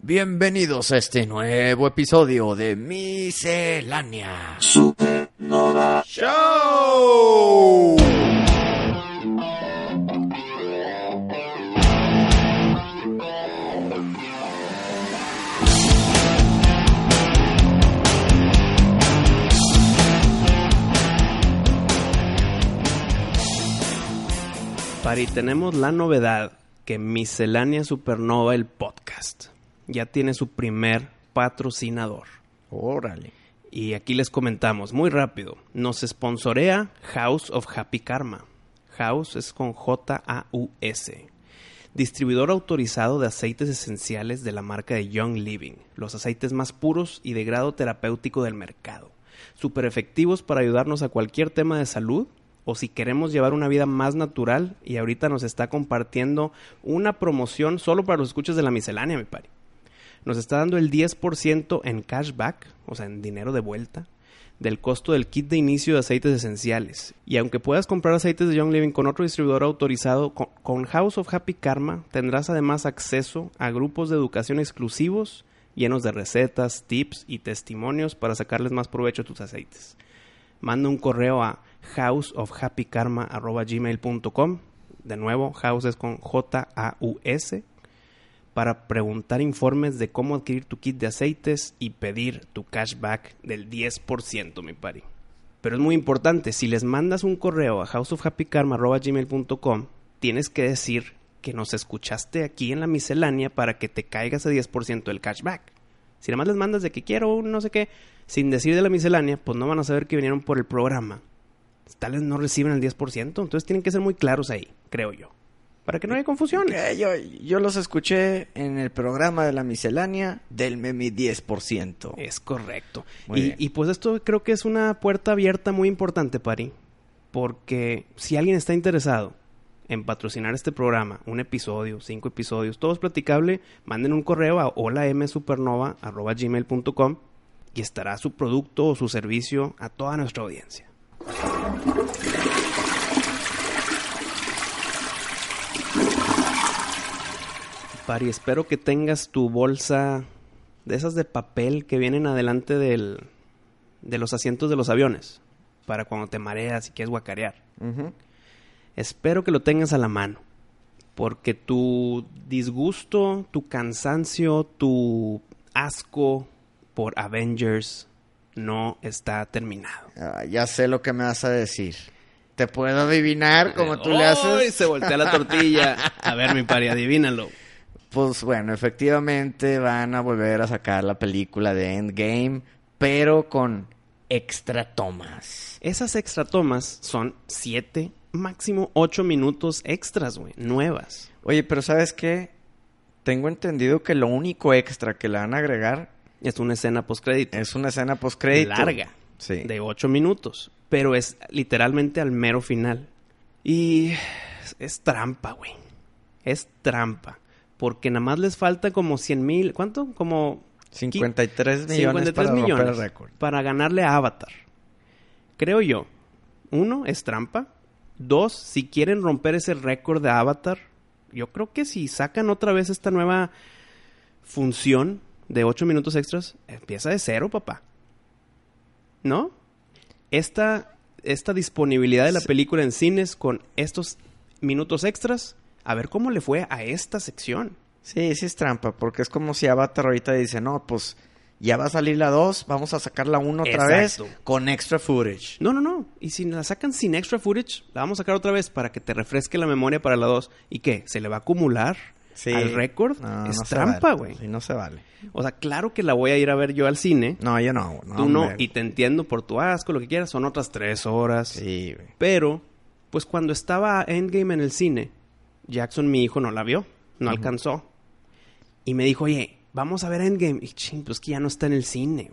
Bienvenidos a este nuevo episodio de Miscelánea Supernova Show. Pari, tenemos la novedad que Miscelánea Supernova, el podcast, ya tiene su primer patrocinador. Órale. Y aquí les comentamos muy rápido. Nos sponsorea House of Happy Karma. House es con J-A-U-S. Distribuidor autorizado de aceites esenciales de la marca de Young Living. Los aceites más puros y de grado terapéutico del mercado. Super efectivos para ayudarnos a cualquier tema de salud o si queremos llevar una vida más natural y ahorita nos está compartiendo una promoción solo para los escuchas de la miscelánea, mi pari. Nos está dando el 10% en cashback, o sea, en dinero de vuelta, del costo del kit de inicio de aceites esenciales. Y aunque puedas comprar aceites de Young Living con otro distribuidor autorizado, con, House of Happy Karma tendrás además acceso a grupos de educación exclusivos llenos de recetas, tips y testimonios para sacarles más provecho a tus aceites. Manda un correo a houseofhappykarma.gmail.com De nuevo, house es con J-A-U-S para preguntar informes de cómo adquirir tu kit de aceites y pedir tu cashback del 10%, mi pari. Pero es muy importante, si les mandas un correo a houseofhappykarma.gmail.com, tienes que decir que nos escuchaste aquí en la miscelánea para que te caiga ese 10% del cashback. Si nada más les mandas de que quiero un no sé qué, sin decir de la miscelánea, pues no van a saber que vinieron por el programa. Tal no reciben el 10%, entonces tienen que ser muy claros ahí, creo yo. Para que no haya confusión. Yo, yo los escuché en el programa de la miscelánea del Memi 10%. Es correcto. Y pues esto creo que es una puerta abierta muy importante, Pari. Porque si alguien está interesado en patrocinar este programa, un episodio, cinco episodios, todo es platicable, manden un correo a holamsupernova.gmail.com y estará su producto o su servicio a toda nuestra audiencia. Pari, espero que tengas tu bolsa de esas de papel que vienen adelante del, de los asientos de los aviones para cuando te mareas y quieres guacarear. Espero que lo tengas a la mano. Porque tu disgusto, tu cansancio, tu asco por Avengers no está terminado. Ah, ya sé lo que me vas a decir. Te puedo adivinar como tú le haces. Se voltea la tortilla. A ver, mi pari, adivínalo. Pues bueno, efectivamente van a volver a sacar la película de Endgame, pero con extra tomas. Esas extra tomas son siete, máximo ocho minutos extras, güey, nuevas. Oye, pero ¿sabes qué? Tengo entendido que lo único extra que le van a agregar Es una escena postcrédito. es una escena postcrédito. larga. Sí. de 8 minutos, pero es literalmente al mero final. Y es, es trampa, güey. Es trampa. Porque nada más les falta como 100 mil, ¿cuánto? Como 53 millones 53 para romper millones el récord. para ganarle a Avatar. Creo yo. Uno, es trampa. Dos, si quieren romper ese récord de Avatar, yo creo que si sacan otra vez esta nueva función de 8 minutos extras, empieza de cero, papá. ¿No? Esta, esta disponibilidad de la película en cines con estos minutos extras, a ver cómo le fue a esta sección. Sí, sí es trampa, porque es como si Avatar ahorita dice, no, pues ya va a salir la 2, vamos a sacar la 1 otra vez con extra footage. No, no, no. Y si la sacan sin extra footage, la vamos a sacar otra vez para que te refresque la memoria para la 2. ¿Y qué? ¿Se le va a acumular Sí. al récord? No, es no trampa, vale. güey. Sí, no se vale. O sea, claro que la voy a ir a ver yo al cine. No, yo no. no Tú no, hombre. y te entiendo por tu asco, lo que quieras. Son otras tres horas. Sí, güey. Pero, pues cuando estaba Endgame en el cine, Jackson, mi hijo, no la vio. No alcanzó. Y me dijo, oye, vamos a ver Endgame. Y ching, pues que ya no está en el cine.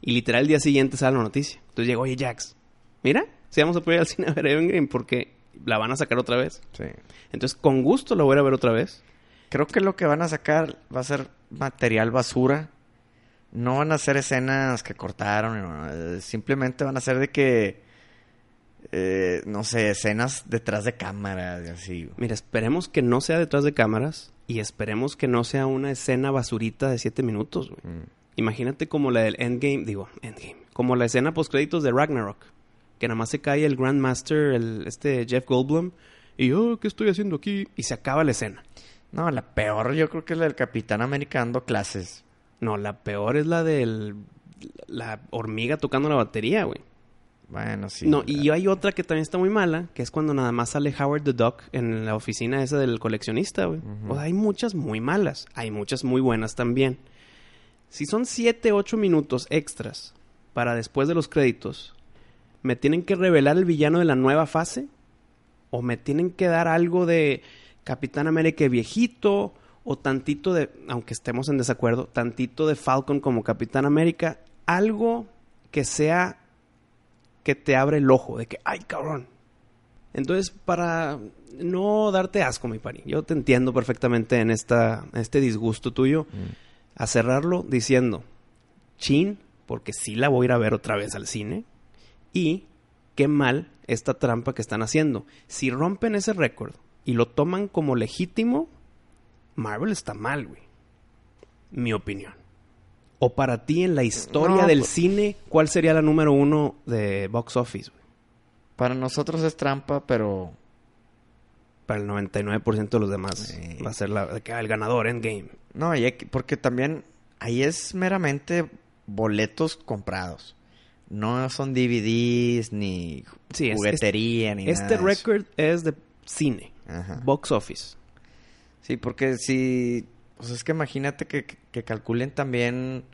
Y literal el día siguiente sale la noticia. Entonces llegó, oye, Jax, mira, si vamos a poder ir al cine a ver Endgame porque la van a sacar otra vez. Sí. Entonces, con gusto la voy a ver otra vez. Creo que lo que van a sacar va a ser material basura. No van a ser escenas que cortaron. no, eh, simplemente van a ser de que... eh, no sé, escenas detrás de cámara y así. Mira, esperemos que no sea detrás de cámaras y esperemos que no sea una escena basurita de 7 minutos, güey. Mm. Imagínate como la del Endgame, digo, Endgame, como la escena post créditos de Ragnarok, que nada más se cae el Grandmaster, el este Jeff Goldblum, y yo, ¿qué estoy haciendo aquí? Y se acaba la escena. No, la peor yo creo que es la del Capitán América dando clases. No, la peor es la del la hormiga tocando la batería, güey. Bueno, sí. no, y hay otra que también está muy mala, que es cuando nada más sale Howard the Duck en la oficina esa del coleccionista, güey. O sea, hay muchas muy malas, hay muchas muy buenas también. Si son 7, 8 minutos extras para después de los créditos, ¿me tienen que revelar el villano de la nueva fase? ¿O me tienen que dar algo de Capitán América viejito? ¿O tantito de, aunque estemos en desacuerdo, tantito de Falcon como Capitán América? Algo que sea que te abre el ojo de que, ay, cabrón. Entonces, para no darte asco, mi pari, yo te entiendo perfectamente en esta, este disgusto tuyo, a cerrarlo diciendo, chin, porque sí la voy a ir a ver otra vez al cine, y qué mal esta trampa que están haciendo. Si rompen ese récord y lo toman como legítimo, Marvel está mal, güey. Mi opinión. O para ti en la historia No, del pues- cine, ¿cuál sería la número uno de box office? Para nosotros es trampa, pero... Para el 99% de los demás Sí. va a ser la, ah, el ganador, Endgame. No, y porque también ahí es meramente boletos comprados. No son DVDs, ni Sí, es- juguetería, ni nada Este de eso. récord es de cine, Ajá. box office. Sí, porque si... Pues es que imagínate que, que calculen también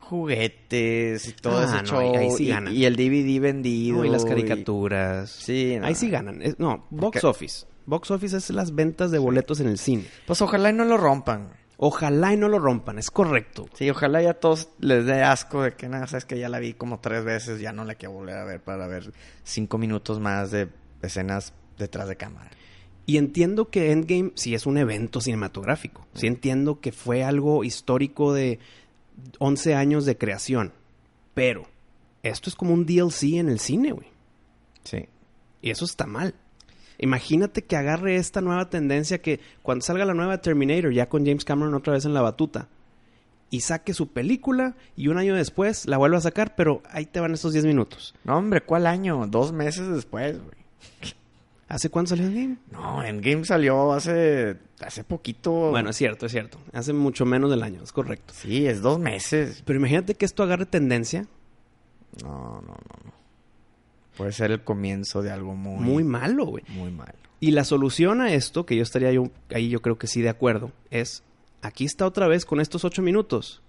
juguetes y todo Ah, ese no, show. ahí- ahí sí y, ganan. y el DVD vendido. No, y las y- caricaturas. Sí, no. Ahí sí ganan. Es- no, box office. Box office es las ventas de boletos en el cine. Pues ojalá y no lo rompan. Ojalá y no lo rompan, es correcto. Sí, ojalá ya a todos les dé asco de que nada, sabes que ya la vi como tres veces, ya no la quiero volver a ver para ver cinco minutos más de escenas detrás de cámara. Y entiendo que Endgame sí es un evento cinematográfico. Sí entiendo que fue algo histórico de 11 años de creación. Pero esto es como un DLC en el cine, güey. Sí. Y eso está mal. Imagínate que agarre esta nueva tendencia que cuando salga la nueva Terminator, ya con James Cameron otra vez en la batuta, y saque su película y un año después la vuelva a sacar, pero ahí te van estos 10 minutos. No, hombre, ¿cuál año? Dos meses después, güey. ¿Hace cuánto salió Endgame? No, Endgame salió hace, hace poquito. Bueno, es cierto, es cierto. Hace mucho menos del año, es correcto. Sí, es dos meses. Pero imagínate que esto agarre tendencia No, no, no, no. Puede ser el comienzo de algo muy... muy malo, güey. Muy malo. Y la solución a esto, que yo estaría yo, ahí yo creo que sí de acuerdo, es aquí está otra vez con estos ocho minutos,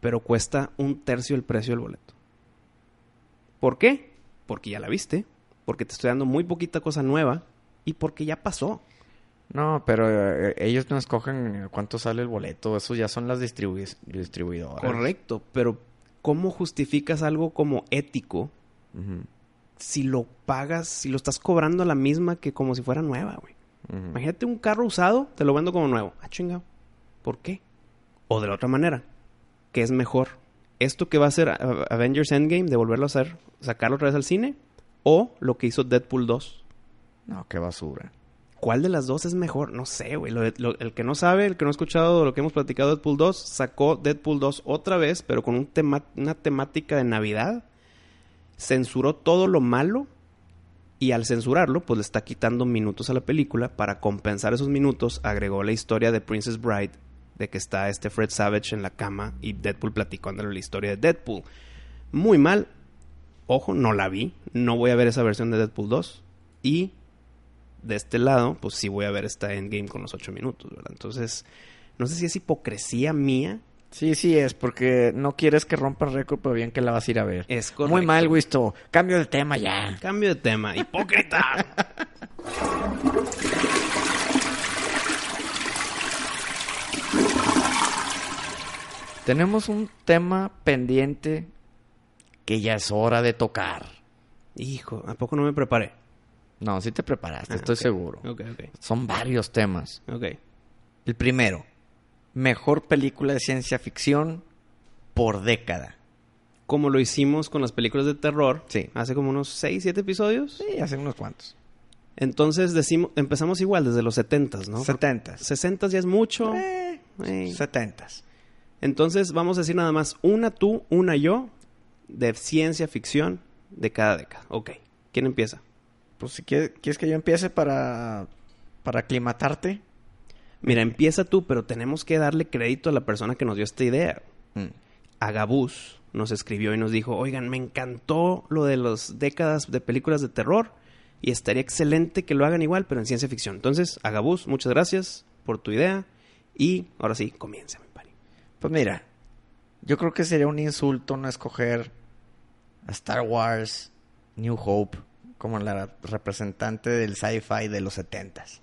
pero cuesta un tercio el precio del boleto. ¿Por qué? Porque ya la viste, porque te estoy dando muy poquita cosa nueva y porque ya pasó. No, pero eh, ellos no escogen cuánto sale el boleto. Eso ya son las distribu- distribuidoras. Correcto, pero ¿cómo justificas algo como ético si lo pagas, si lo estás cobrando a la misma que como si fuera nueva, güey? Imagínate un carro usado, te lo vendo como nuevo. Ah, chingado. ¿Por qué? O de la otra manera, ¿qué es mejor? ¿Esto que va a A- Avengers Endgame, de volverlo a hacer, sacarlo otra vez al cine? ¿O lo que hizo Deadpool 2? No, qué basura. ¿Cuál de las dos es mejor? No sé, güey. El que no sabe, el que no ha escuchado lo que hemos platicado de Deadpool 2, sacó Deadpool 2 otra vez, pero con un tema- una temática de Navidad. Censuró todo lo malo y al censurarlo, pues le está quitando minutos a la película. Para compensar esos minutos, agregó la historia de Princess Bride, de que está este Fred Savage en la cama y Deadpool platicándole la historia de Deadpool. Muy mal. Ojo, no la vi. No voy a ver esa versión de Deadpool 2. Y de este lado, pues sí voy a ver esta Endgame con los ocho minutos, ¿verdad? Entonces, no sé si es hipocresía mía. Sí, sí es, porque no quieres que rompa el récord, pero bien que la vas a ir a ver. Es correcto. Muy mal, Wisto. Cambio de tema ya. Cambio de tema. ¡Hipócrita! Tenemos un tema pendiente que ya es hora de tocar. Hijo, ¿a poco no me preparé? No, sí te preparaste, Ah, estoy seguro. Son varios temas. El primero, mejor película de ciencia ficción por década. Como lo hicimos con las películas de terror Sí. hace como unos 6, 7 episodios. Sí, hace unos cuantos. Entonces decimos, empezamos igual desde los 70s, ¿no? 70. 60 ya es mucho. Eh, Ey. 70. Entonces vamos a decir nada más una tú, una yo de ciencia ficción de cada década. Ok. ¿Quién empieza? Pues si quieres, ¿quieres que yo empiece para, para aclimatarte. Mira, empieza tú, pero tenemos que darle crédito a la persona que nos dio esta idea. Mm. Agabús nos escribió y nos dijo, oigan, me encantó lo de las décadas de películas de terror y estaría excelente que lo hagan igual, pero en ciencia ficción. Entonces, Agabús, muchas gracias por tu idea y ahora sí, comienza, mi pari. Pues mira, yo creo que sería un insulto no escoger a Star Wars New Hope como la representante del sci-fi de los 70s.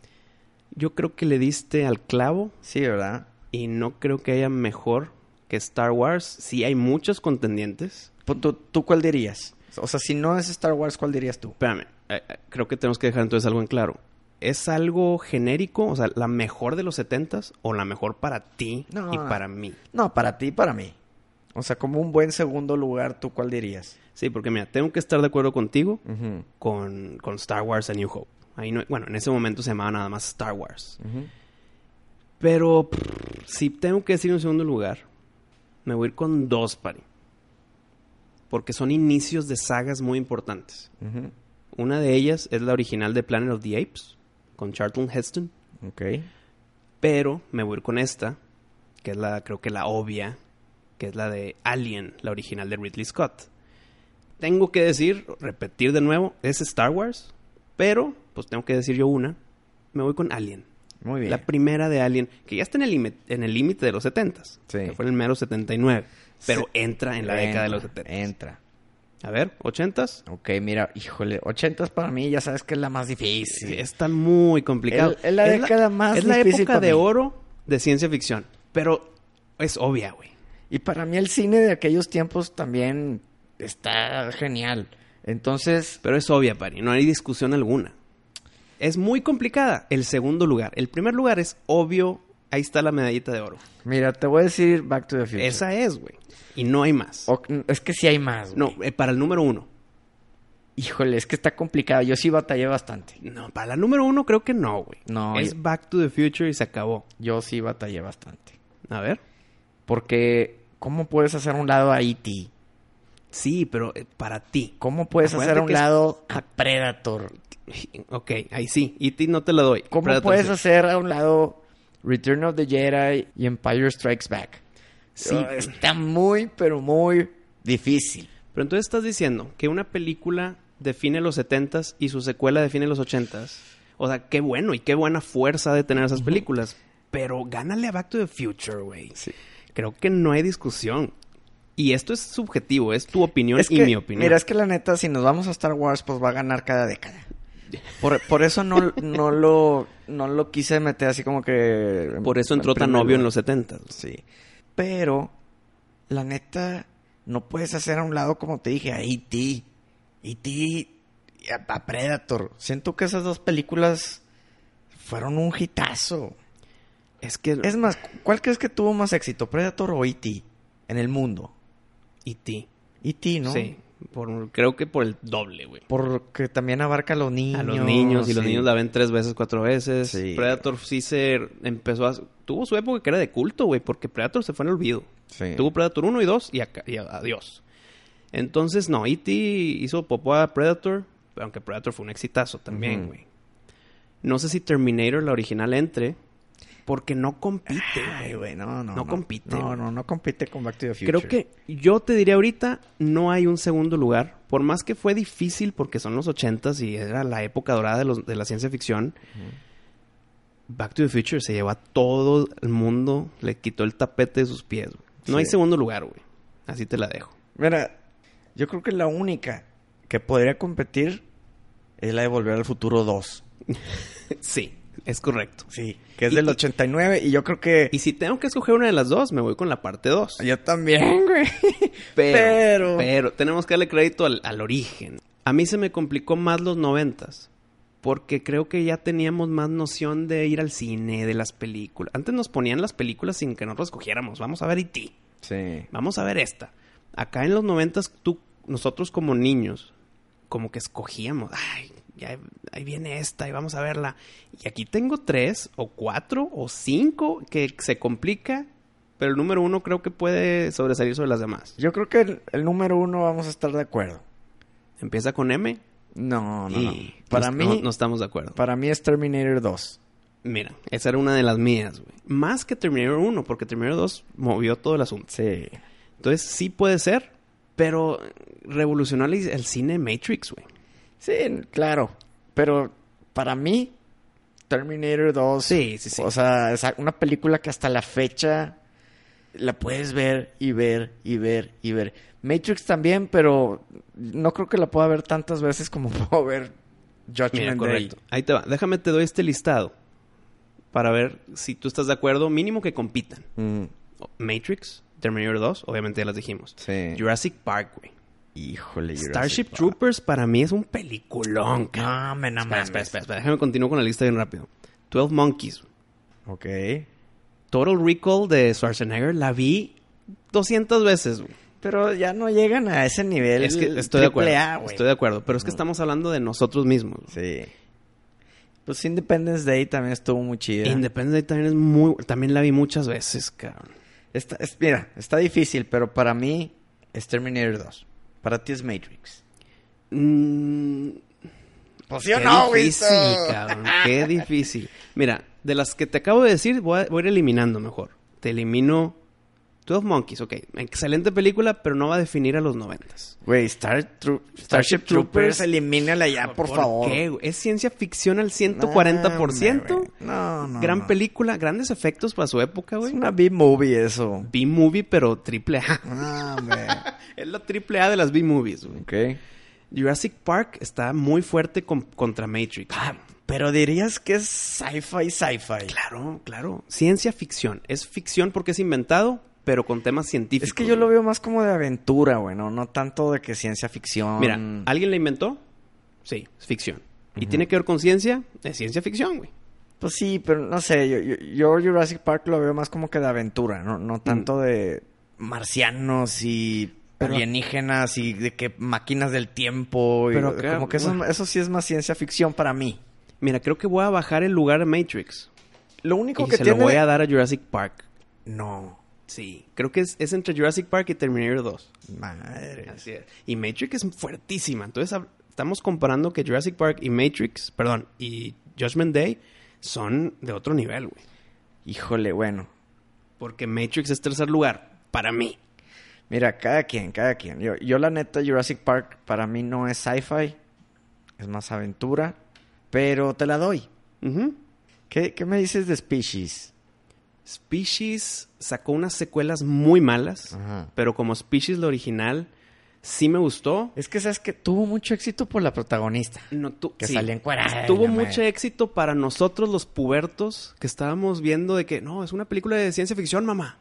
Yo creo que le diste al clavo Sí, ¿verdad? y no creo que haya mejor que Star Wars. Sí hay muchos contendientes. Pues, ¿Tú, tú cuál dirías? O sea, si no es Star Wars, ¿cuál dirías tú? Espérame, eh, eh, creo que tenemos que dejar entonces algo en claro. ¿Es algo genérico? O sea, ¿la mejor de los 70s o la mejor para ti No. y para mí? No, para ti y para mí. O sea, como un buen segundo lugar, ¿tú cuál dirías? Sí, porque mira, tengo que estar de acuerdo contigo con, con Star Wars A New Hope. Ahí no, bueno, en ese momento se llamaba nada más Star Wars. Pero pff, si tengo que decir un segundo lugar, me voy a ir con dos, pari. Porque son inicios de sagas muy importantes. Una de ellas es la original de Planet of the Apes, con Charlton Heston. Ok. Pero me voy a ir con esta, que es la, creo que la obvia, que es la de Alien, la original de Ridley Scott. Tengo que decir, repetir de nuevo, es Star Wars, pero pues tengo que decir yo una, me voy con Alien. Muy bien. La primera de Alien, que ya está en el límite de los 70 Sí. que fue en el mero 79, pero Sí. entra en la década de los Entra, 70. Entra. A ver, 80s. Ok, mira, híjole, 80 para mí ya sabes que es la más difícil. Sí, está muy complicado. Es- es la década más Es la difícil época para de mí. oro de ciencia ficción, pero es obvia, güey. Y para mí el cine de aquellos tiempos también está genial. Entonces, Pero es obvia, Pari, no hay discusión alguna. Es muy complicada el segundo lugar. El primer lugar es obvio, ahí está la medallita de oro. mira, te voy a decir Back to the Future. Esa es, güey. Y no hay más. O- es que sí hay más. No, güey. eh, para el número uno. Híjole, es que está complicado. Yo sí batallé bastante. No, para la número uno creo que no, güey. No, Es yo- Back to the Future y se acabó. Yo sí batallé bastante. A ver. Porque, ¿cómo puedes hacer a un lado a E.T.? Sí, pero eh, para ti. ¿Cómo puedes Acuérdate hacer a un es- lado a Predator? Ok, ahí sí. Ti no te la doy. ¿Cómo Predator puedes sí. hacer a un lado Return of the Jedi y Empire Strikes Back? Sí. Oh, Está muy, pero muy difícil. Pero entonces estás diciendo que una película define los 70s y su secuela define los 80s. O sea, qué bueno y qué buena fuerza de tener esas películas. Pero gánale a Back to the Future, güey. Sí. Creo que no hay discusión. Y esto es subjetivo, es tu opinión Es y que, mi opinión. Mira, es que la neta, si nos vamos a Star Wars, pues va a ganar cada década. Por, por eso no, no, lo, no lo quise meter así como que... Por eso entró en tan obvio en los 70s. Sí. Pero, la neta, no puedes hacer a un lado, como te dije, a E.T. E.T. y a Predator. Siento que esas dos películas fueron un hitazo. Es que... Es más, ¿cuál crees que tuvo más éxito, Predator o E.T. en el mundo? E.T. E.T., ¿no? Sí. Por, creo que por el doble, güey. Porque también abarca a los niños. A los niños, y los niños la ven tres veces, cuatro veces. Sí. Predator sí se empezó a... Tuvo su época que era de culto, güey, porque Predator se fue en el olvido. Sí. Tuvo Predator 1 y 2 y, acá- y adiós. Entonces, no, E.T. hizo popó a Predator, aunque Predator fue un exitazo también, güey. No sé si Terminator, la original, entre, porque no compite, Ay, güey. no, no. No compite, No, no, no compite con Back to the Future. Creo que yo te diría ahorita, no hay un segundo lugar. Por más que fue difícil, porque son los ochentas y era la época dorada de, los- de la ciencia ficción, Back to the Future se llevó a todo el mundo, le quitó el tapete de sus pies. güey. No hay segundo lugar, güey. Así te la dejo. Mira, yo creo que la única que podría competir es la de Volver al Futuro 2. sí, Es correcto. Sí, que es Y- del y- 89 y yo creo que... Y si tengo que escoger una de las dos, me voy con la parte 2. Yo también, güey. Pero, Pero- pero tenemos que darle crédito al, al origen. A mí se me complicó más los noventas. Porque creo que ya teníamos más noción de ir al cine, de las películas. Antes nos ponían las películas sin que nosotros escogiéramos. Vamos a ver E.T. Sí. Vamos a ver esta. Acá en los noventas, tú, nosotros como niños, como que escogíamos. Ay, ya, ahí viene esta y vamos a verla. Y aquí tengo tres, o cuatro, o cinco que se complica. Pero el número uno creo que puede sobresalir sobre las demás. Yo creo que el, el número uno vamos a estar de acuerdo. Empieza con M. No, no, no. Para mí, no, no estamos de acuerdo. para mí es Terminator 2. Mira, esa era una de las mías, güey. Más que Terminator 1, porque Terminator 2 movió todo el asunto. Sí. Entonces, sí puede ser, pero revolucionó el cine Matrix, güey. Sí, claro. Pero para mí, Terminator 2. Sí, sí, sí. O sea, es una película que hasta la fecha la puedes ver y ver y ver y ver. Matrix también, pero no creo que la pueda ver tantas veces como puedo ver Judgment Mira, Day. correcto. Ahí te va. Déjame te doy este listado para ver si tú estás de acuerdo, mínimo que compitan. Mm, Matrix, Terminator 2, obviamente ya las dijimos. sí. Jurassic Park, güey. Híjole, Jurassic Starship Park. Troopers para mí es un peliculón. No, me no Espera, espera, espera, espera. Déjame continuar con la lista bien rápido. 12 Monkeys. Ok. Total Recall de Schwarzenegger la vi 200 veces, güey. Pero ya no llegan a ese nivel. Es que estoy de acuerdo. A, estoy de acuerdo. Pero es que estamos hablando de nosotros mismos. Sí. Pues Independence Day también estuvo muy chida. Independence Day también es muy... También la vi muchas veces, cabrón. Está- es- mira, está difícil, pero para mí es Terminator 2. Para ti es Matrix. Mm, Pues qué difícil, cabrón. Qué difícil. Mira, de las que te acabo de decir, voy a, voy a ir eliminando mejor. Te elimino 12 Monkeys, ok. Excelente película, pero no va a definir a los noventas. Güey, Star Starship Troopers, elimínala ya, por, favor. qué, güey? Es ciencia ficción al No, 140%. hombre, güey. No, no. Gran no. película, grandes efectos para su época, Es güey. una B-movie eso. B-movie, pero triple A. Ah, es la triple A de las B-movies, güey. ok. Jurassic Park está muy fuerte con- contra Matrix. Ah, pero dirías que es sci-fi, sci-fi. Claro, claro. Ciencia ficción. Es ficción porque es inventado, pero con temas científicos. Es que yo lo veo más como de aventura, güey, no, no tanto de que ciencia ficción. Mira, ¿alguien la inventó? Sí, es ficción. ¿Y tiene que ver con ciencia? Es ciencia ficción, güey. Pues sí, pero no sé, yo, yo, yo Jurassic Park lo veo más como que de aventura, no, no tanto de marcianos y Pero- alienígenas y de que máquinas del tiempo. y- Pero como que eso, bueno. eso sí es más ciencia ficción para mí. Mira, creo que voy a bajar el lugar a Matrix. Lo único Y que se tiene... lo voy a dar a Jurassic Park. No, Sí, creo que es, es entre Jurassic Park y Terminator 2. madre. Así es. Y Matrix es fuertísima. Entonces estamos comparando que Jurassic Park y Matrix, perdón, y Judgment Day son de otro nivel, güey. Híjole, bueno. Porque Matrix es tercer lugar, para mí. Mira, cada quien, cada quien. Yo, yo la neta, Jurassic Park para mí no es sci-fi, es más aventura, pero te la doy. ¿Qué, qué me dices de Species? Species sacó unas secuelas muy malas, Ajá. pero como Species la original sí me gustó. Es que sabes que tuvo mucho éxito por la protagonista. No, tu- Que sí. salía encuerada Tuvo mucho madre. éxito para nosotros los pubertos que estábamos viendo de que no, es una película de ciencia ficción, mamá.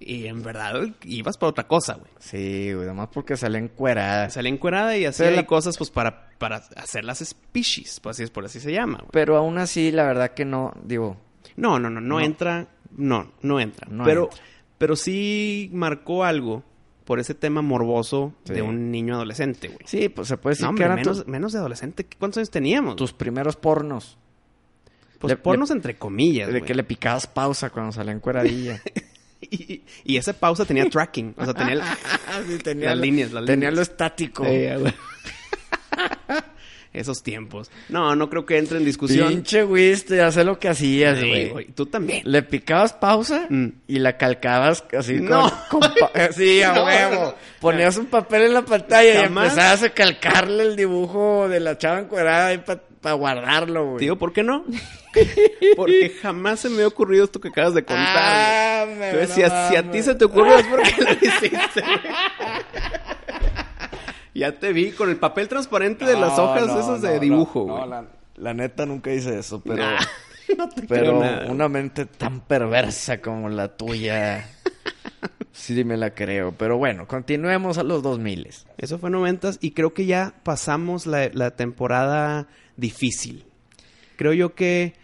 Y en verdad ibas para otra cosa, güey. Sí, güey, además porque salía encuerada. Salía encuerada y hacía la- cosas pues para, para hacer las species, pues así es por así se llama, güey. Pero aún así, la verdad que no, digo, No, no, no, no, No. entra, no, no entra. No pero, entra. pero sí marcó algo por ese tema morboso Sí. de un niño adolescente, güey. sí, pues se puede decir No, que hombre, eran menos, tus, menos de adolescente. ¿Cuántos años teníamos? tus primeros pornos. pues le- pornos entre comillas, De güey. que le picabas pausa cuando salía encueradilla. y, y esa pausa tenía tracking. O sea, tenía... el- Sí, tenía Las lo- líneas, las Tenía líneas. lo estático. Sí, güey. Esos tiempos. No, no creo que entre en discusión. Pinche Wisto, ya sé lo que hacías, Sí, güey. güey. Tú también. Le picabas pausa Mm. y la calcabas así No. con, con pa- Sí, a No, huevo. no. Ponías un papel en la pantalla Jamás. y empezabas a calcarle el dibujo de la chava encuerada ahí para guardarlo, güey. Tío, ¿por qué no? Porque jamás se me ha ocurrido esto que acabas de contar. Ah, me- Entonces, no si, a, si a ti se te ocurrió es porque lo hiciste, güey. Ya te vi con el papel transparente de las hojas no, esas de no, dibujo, no, güey. la, la neta nunca hice eso, pero... Nah. No te Pero nada. una mente tan perversa como la tuya. sí me la creo. Pero bueno, continuemos a los 2000. Eso fue noventas y creo que ya pasamos la, la temporada difícil. Creo yo que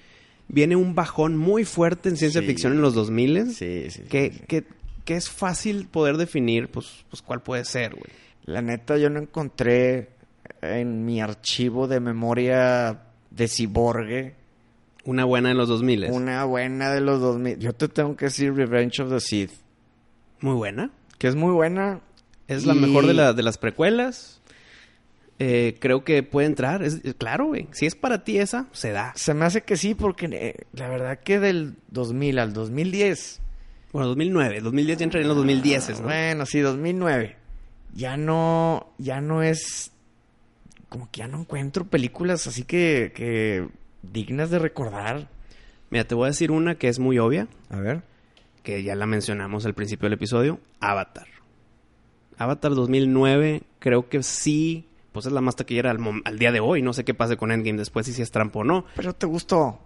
viene un bajón muy fuerte en ciencia Sí. ficción en los 2000 Sí, sí, sí, que, sí. que, que es fácil poder definir, pues, pues cuál puede ser, güey. La neta, yo no encontré en mi archivo de memoria de Ciborgue Una buena en los 2000 una buena de los 2000. Yo te tengo que decir Revenge of the Sith, Muy buena. que es muy buena. Es la mejor de, la- de las precuelas. Eh, creo que puede entrar. Es, es- claro, güey. Si es para ti esa, se da. Se me hace que sí, porque eh, la verdad que del 2000 al 2010, Bueno, 2009. 2010 ya entra en los 2010, ¿no? bueno, sí, 2009, ya no, ya no es, como que ya no encuentro películas así que, que dignas de recordar. Mira, te voy a decir una que es muy obvia. A ver. que ya la mencionamos al principio del episodio, Avatar. Avatar 2009, creo que sí, pues es la más taquillera al, al día de hoy. No sé qué pase con Endgame después, y si es trampa o no. Pero te gustó.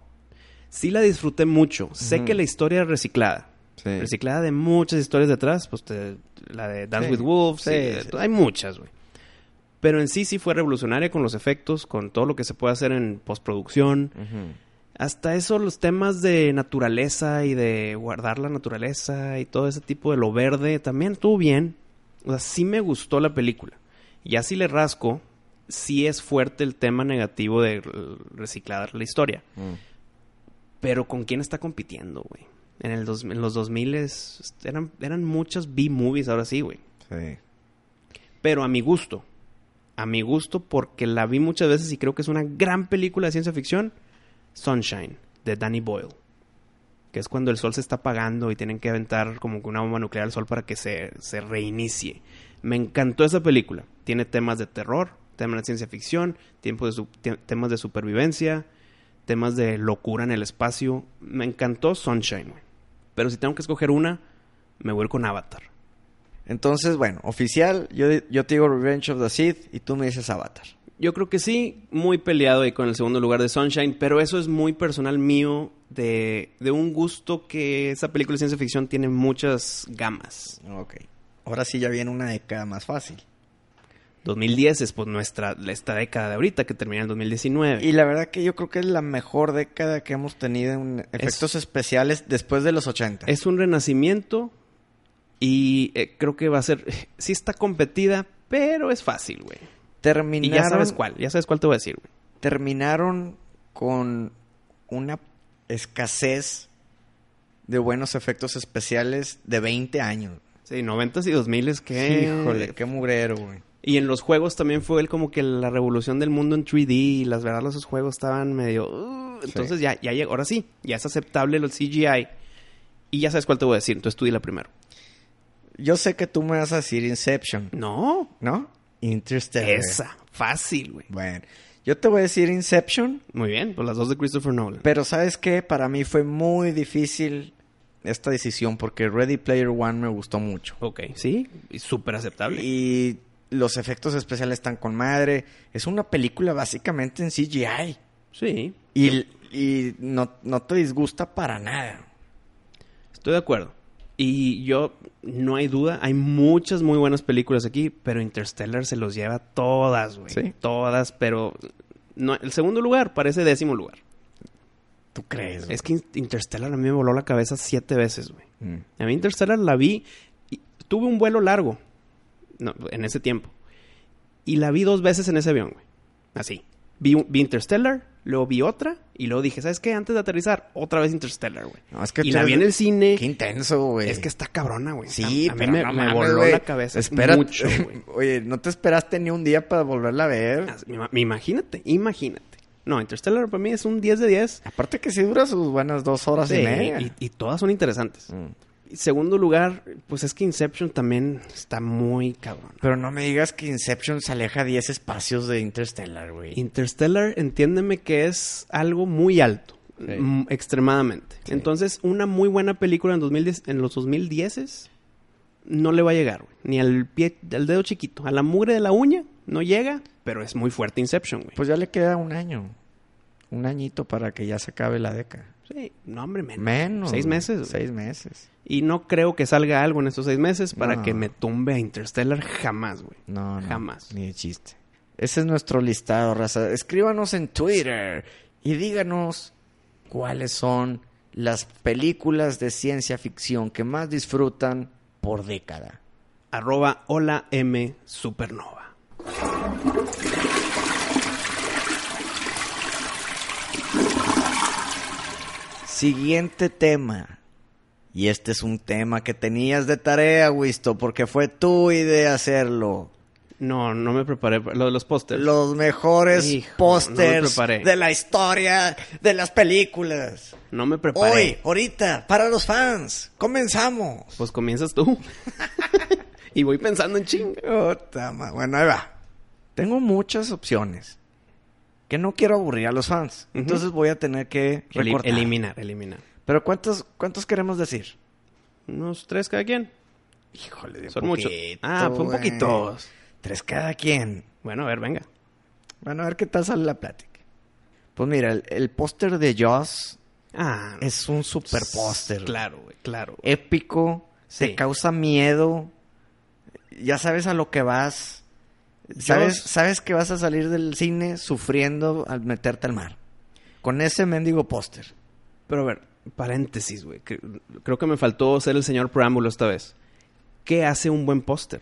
Sí la disfruté mucho. Sé que la historia es reciclada. Sí. Reciclada de muchas historias detrás. Pues te- la de Dance Sí. with Wolves. Sí, de-. Hay muchas, güey. Pero en sí sí fue revolucionaria con los efectos, con todo lo que se puede hacer en postproducción. Hasta eso, los temas de naturaleza y de guardar la naturaleza y todo ese tipo de lo verde, también estuvo bien. O sea, sí me gustó la película. Y así le rasco, sí es fuerte el tema negativo de reciclar la historia. Mm. Pero ¿con quién está compitiendo, güey? En, el dos- en los 2000 es- eran, eran muchas B-movies, ahora sí, güey. Sí. Pero a mi gusto. A mi gusto porque la vi muchas veces y creo que es una gran película de ciencia ficción. Sunshine, de Danny Boyle. Que es cuando el sol se está apagando y tienen que aventar como que una bomba nuclear al sol para que se, se reinicie. Me encantó esa película. Tiene temas de terror, temas de ciencia ficción, tiempo de su- temas de supervivencia, temas de locura en el espacio. Me encantó Sunshine, güey. Pero si tengo que escoger una, me voy a ir con Avatar. Entonces, bueno, oficial, yo, yo te digo Revenge of the Sith y tú me dices Avatar. Yo creo que sí, muy peleado ahí con el segundo lugar de Sunshine, pero eso es muy personal mío de, de un gusto que esa película de ciencia ficción tiene muchas gamas. Ok. Ahora sí ya viene una década más fácil. 2010 es pues nuestra, esta década de ahorita que termina en 2019. Y la verdad que yo creo que es la mejor década que hemos tenido en efectos especiales después de los 80. Es un renacimiento y eh, creo que va a ser, sí está competida, pero es fácil, güey. terminaron, Y ya sabes cuál, ya sabes cuál te voy a decir, güey. terminaron con una escasez de buenos efectos especiales de 20 años. Sí, 90 y 2000 es que... Híjole, qué mugrero, güey. Y en los juegos también fue el como que la revolución del mundo en 3D y las verdad esos juegos estaban medio... uh, entonces ya, ya llegó, ahora sí, ya es aceptable el CGI. Y ya sabes cuál te voy a decir, entonces tú dila primero. Yo sé que tú me vas a decir Inception, No, ¿no? Interstellar. esa, fácil, güey. Bueno, yo te voy a decir Inception, Muy bien, pues las dos de Christopher Nolan. pero ¿sabes qué? Para mí fue muy difícil esta decisión porque Ready Player One me gustó mucho. ok, sí, súper aceptable. Y los efectos especiales están con madre. Es una película básicamente en CGI. Sí, Y, y no, no te disgusta para nada. estoy de acuerdo. Y yo, no hay duda, hay muchas muy buenas películas aquí, pero Interstellar se los lleva todas, güey. Sí. Todas, pero no, el segundo lugar parece décimo lugar. ¿Tú crees? Es que In- Interstellar a mí me voló la cabeza siete veces, güey. Mm. A mí Interstellar la vi y tuve un vuelo largo no, en ese tiempo. Y la vi dos veces en ese avión, güey. Así. Vi, vi Interstellar, luego vi otra y luego dije, ¿sabes qué? Antes de aterrizar, otra vez Interstellar, güey. No, es que y la vi en el cine. Qué intenso, güey. Es que está cabrona, güey. Sí, a, a mí me, no me mames, voló la cabeza Espera, mucho, güey. Oye, no te esperaste ni un día para volverla a ver. Imagínate, imagínate. No, Interstellar para mí es un 10 de 10. Aparte que sí dura sus buenas dos horas y media. y, y todas son interesantes. Mm. Segundo lugar, pues es que Inception también está muy cabrón. Pero no me digas que Inception se aleja 10 espacios de Interstellar, güey. Interstellar, entiéndeme que es algo muy alto, Sí. extremadamente. Sí. Entonces, una muy buena película en, 2010, en los 2010 no le va a llegar, güey. Ni al pie, al dedo chiquito. A la mugre de la uña no llega, pero es muy fuerte Inception, güey. Pues ya le queda un año. Un añito para que ya se acabe la década. Sí, no, hombre, menos. Menos. Seis meses. güey. Seis meses. Y no creo que salga algo en estos seis meses para No. que me tumbe a Interstellar jamás, güey. No, no. Jamás. Ni de chiste. Ese es nuestro listado, raza. Escríbanos en Twitter y díganos cuáles son las películas de ciencia ficción que más disfrutan por década. Arroba hola M Supernova. Siguiente tema. Y este es un tema que tenías de tarea, Wisto, porque fue tu idea hacerlo. No, no me preparé. Lo de los pósters. Los mejores Hijo, no me pósters de la historia de las películas. No me preparé. Hoy, ahorita, para los fans. Comenzamos. Pues comienzas tú. y voy pensando en chinga. Ota ma- Bueno, ahí va. Tengo muchas opciones. Que no quiero aburrir a los fans. Entonces voy a tener que recortar. eliminar, eliminar. Pero ¿cuántos, ¿cuántos queremos decir? Unos tres cada quien. Híjole, de Son muchos. poquito, Ah, fue un güey. poquitos. Tres cada quien. Bueno, a ver, venga. Bueno, a ver qué tal sale la plática. Pues mira, el, el póster de Joss Ah, es un super póster. Claro, güey, claro. Épico, Sí. te causa miedo. Ya sabes a lo que vas. Sabes, sabes que vas a salir del cine sufriendo al meterte al mar. Con ese mendigo póster. Pero a ver, paréntesis, güey. Cre- Creo que me faltó ser el señor preámbulo esta vez. ¿Qué hace un buen póster?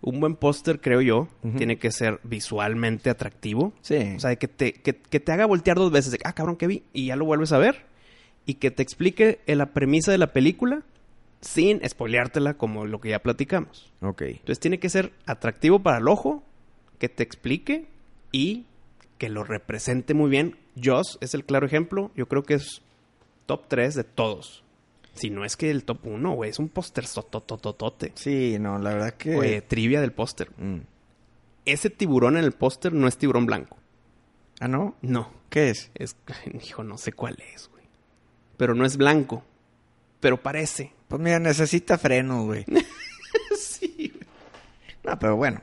Un buen póster, creo yo, tiene que ser visualmente atractivo. Sí. O sea, que te, que, que te haga voltear dos veces. De, ah, cabrón, ¿qué vi? Y ya lo vuelves a ver. Y que te explique la premisa de la película sin spoileártela como lo que ya platicamos. ok. Entonces tiene que ser atractivo para el ojo, que te explique y que lo represente muy bien. Joss es el claro ejemplo. Yo creo que es top 3 de todos. Si no es que el top 1, güey. Es un póster sototototote. Sí, no, la verdad que... Güey, trivia del póster. Mm. Ese tiburón en el póster no es tiburón blanco. Ah, ¿no? No. ¿Qué es? Es, hijo, no sé cuál es, güey. Pero no es blanco. Pero parece. Pues mira, necesita frenos, güey. sí, güey. No, pero bueno.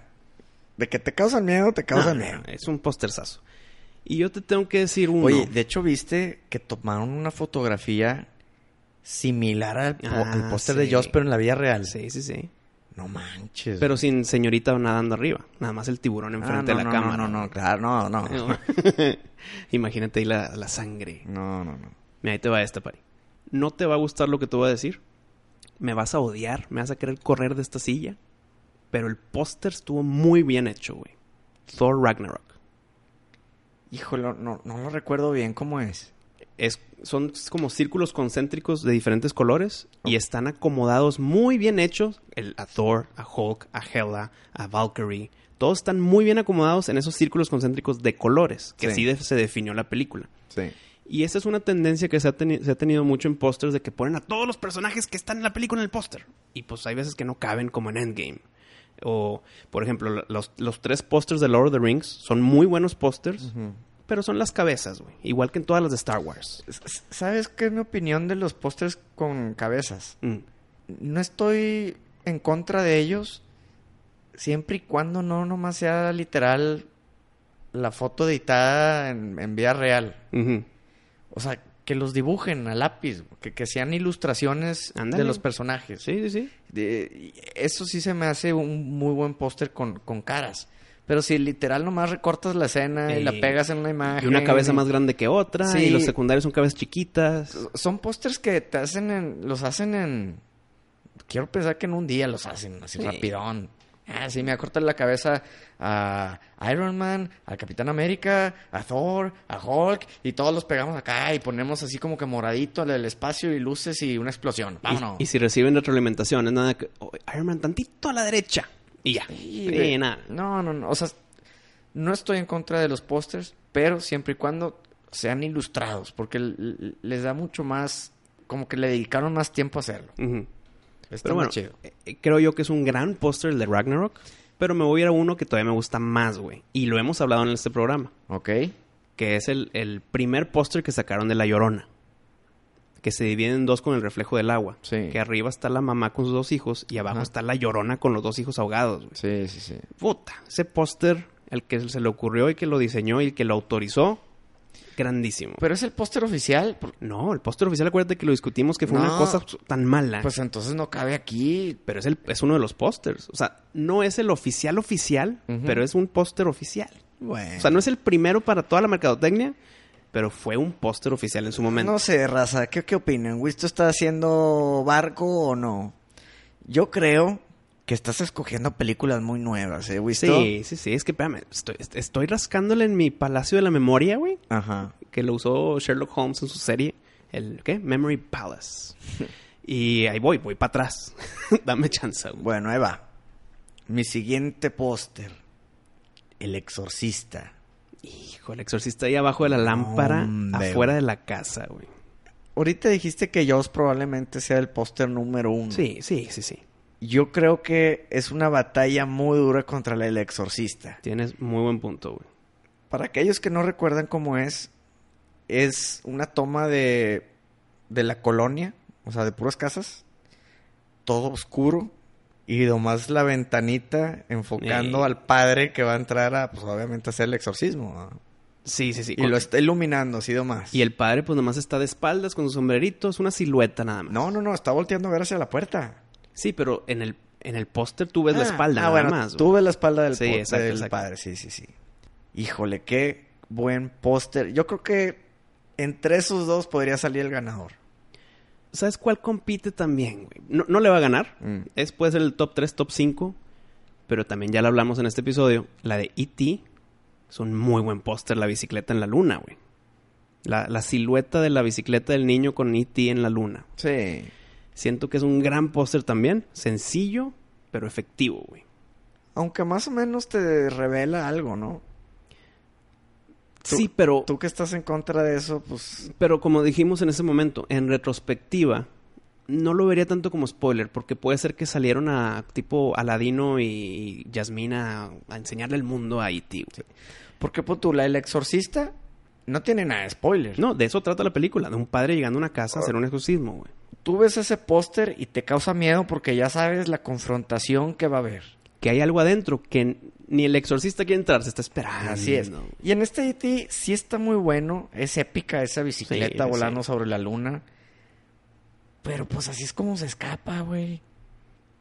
De que te causan miedo, te causan No, miedo. no, es un pósterzazo. Y yo te tengo que decir uno. Oye, de hecho, ¿viste que tomaron una fotografía similar al, Ah, póster sí. de Joss, pero en la vida real? Sí, sí, sí. No manches. Pero sin señorita nadando arriba. Nada más el tiburón Ah, enfrente no, de la no, cámara. No, no, no, claro, no, no. No, Imagínate ahí la, la sangre. no, no. no. Mira, ahí te va esta, Pari. No te va a gustar lo que te voy a decir. Me vas a odiar. Me vas a querer correr de esta silla. Pero el póster estuvo muy bien hecho, güey. Thor Ragnarok. Híjole, no, no lo recuerdo bien cómo es. Es, son como círculos concéntricos de diferentes colores y están acomodados muy bien hechos. El, a Thor, a Hulk, a Hela, a Valkyrie. Todos están muy bien acomodados en esos círculos concéntricos de colores, que Sí. de- se definió la película. Sí. Y esa es una tendencia que se ha, teni- se ha tenido mucho en pósters de que ponen a todos los personajes que están en la película en el póster. Y pues hay veces que no caben como en Endgame. O, por ejemplo, los, los tres pósters de Lord of the Rings son muy buenos pósters, pero son las cabezas, güey. Igual que en todas las de Star Wars. ¿Sabes qué es mi opinión de los pósters con cabezas? Mm. No estoy en contra de ellos, siempre y cuando no nomás sea literal la foto editada en, en vida real. O sea, que los dibujen a lápiz, que, que sean ilustraciones de los personajes. Sí, sí, sí. De- eso sí se me hace un muy buen póster con, con caras. Pero si literal nomás recortas la escena y la pegas en una imagen. Y una cabeza y- más grande que otra, Sí. y los secundarios son cabezas chiquitas. Son pósters que te hacen en... Los hacen en... Quiero pensar que en un día los hacen así Sí. rapidón. Ah, sí, me acortan la cabeza a Iron Man, al Capitán América, a Thor, a Hulk, y todos los pegamos acá y ponemos así como que moradito al el espacio y luces y una explosión. Vámonos. Y, y si reciben retroalimentación, es nada que. oh, Iron Man tantito a la derecha. Y ya. Sí, nada. No, no, no. O sea, no estoy en contra de los pósters, pero siempre y cuando sean ilustrados, porque les da mucho más, como que le dedicaron más tiempo a hacerlo. Está Pero bueno, chido. eh, eh, creo yo que es un gran póster el de Ragnarok. Pero me voy a ir a uno que todavía me gusta más, güey. Y lo hemos hablado en este programa. Ok. Que es el, el primer póster que sacaron de La Llorona. Que se divide en dos con el reflejo del agua. Sí. Que arriba está la mamá con sus dos hijos y abajo Ajá. está La Llorona con los dos hijos ahogados, güey. Sí, sí, sí. Puta, ese póster, el que se le ocurrió y que lo diseñó y que lo autorizó, grandísimo. Pero es el póster oficial. No, el póster oficial, acuérdate que lo discutimos que fue una cosa tan mala. Pues entonces no cabe aquí. pero es, el, es uno de los pósters. O sea, no es el oficial oficial, pero es un póster oficial. Bueno. O sea, no es el primero para toda la mercadotecnia, pero fue un póster oficial en su momento. No sé, raza, ¿qué, qué opinan? ¿Wisto está haciendo barco o no? Yo creo que estás escogiendo películas muy nuevas, ¿eh, Wisto? Sí, sí, sí. Es que, espérame, estoy, estoy rascándole en mi Palacio de la Memoria, güey, Ajá. que lo usó Sherlock Holmes en su serie, el, ¿qué? Memory Palace. y ahí voy, voy para atrás. Dame chance, güey. Bueno, ahí va. Mi siguiente póster. El Exorcista. Hijo, el exorcista ahí abajo de la lámpara, Hombre, afuera güey. de la casa, güey. Ahorita dijiste que Jaws probablemente sea el póster número uno. Sí, sí, sí, sí. Yo creo que es una batalla muy dura contra el Exorcista. Tienes muy buen punto, güey. Para aquellos que no recuerdan cómo es, es una toma de, de la colonia, o sea, de puras casas, todo oscuro, y nomás la ventanita enfocando Sí. al padre que va a entrar a, pues obviamente, hacer el exorcismo. ¿no? Sí, sí, sí. Y Con- lo está iluminando, así nomás. y el padre, pues nomás está de espaldas con su sombrerito, es una silueta nada más. No, no, no, está volteando a ver hacia la puerta. Sí, pero en el, en el póster tú ves la Ah, espalda ah, nada bueno, más. tú ves la espalda del, Sí, exacto, del exacto. padre, sí, sí, sí. Híjole, qué buen póster. Yo creo que entre esos dos podría salir el ganador. ¿Sabes cuál compite también, güey? No, no le va a ganar. Mm. Es puede ser el top 3, top 5. Pero también ya lo hablamos en este episodio. La de E.T. es un muy buen póster, la bicicleta en la luna, güey. La, la silueta de la bicicleta del niño con E.T. en la luna. Sí. Siento que es un gran póster también. Sencillo, pero efectivo, güey. Aunque más o menos te revela algo, ¿no? Tú- Sí, pero... Tú que estás en contra de eso, pues... Pero como dijimos en ese momento, en retrospectiva, no lo vería tanto como spoiler, porque puede ser que salieron a tipo Aladino y Yasmina a enseñarle el mundo a E.T. güey. Porque Putula, el exorcista, no tiene nada de spoiler. No, de eso trata la película, de un padre llegando a una casa a hacer un exorcismo, güey. Tú ves ese póster y te causa miedo porque ya sabes la confrontación que va a haber. Que hay algo adentro que ni el exorcista quiere entrar, se está esperando. Así es. Y en este E.T. sí está muy bueno. Es épica esa bicicleta Sí, volando sí. sobre la luna. Pero pues así es como se escapa, güey.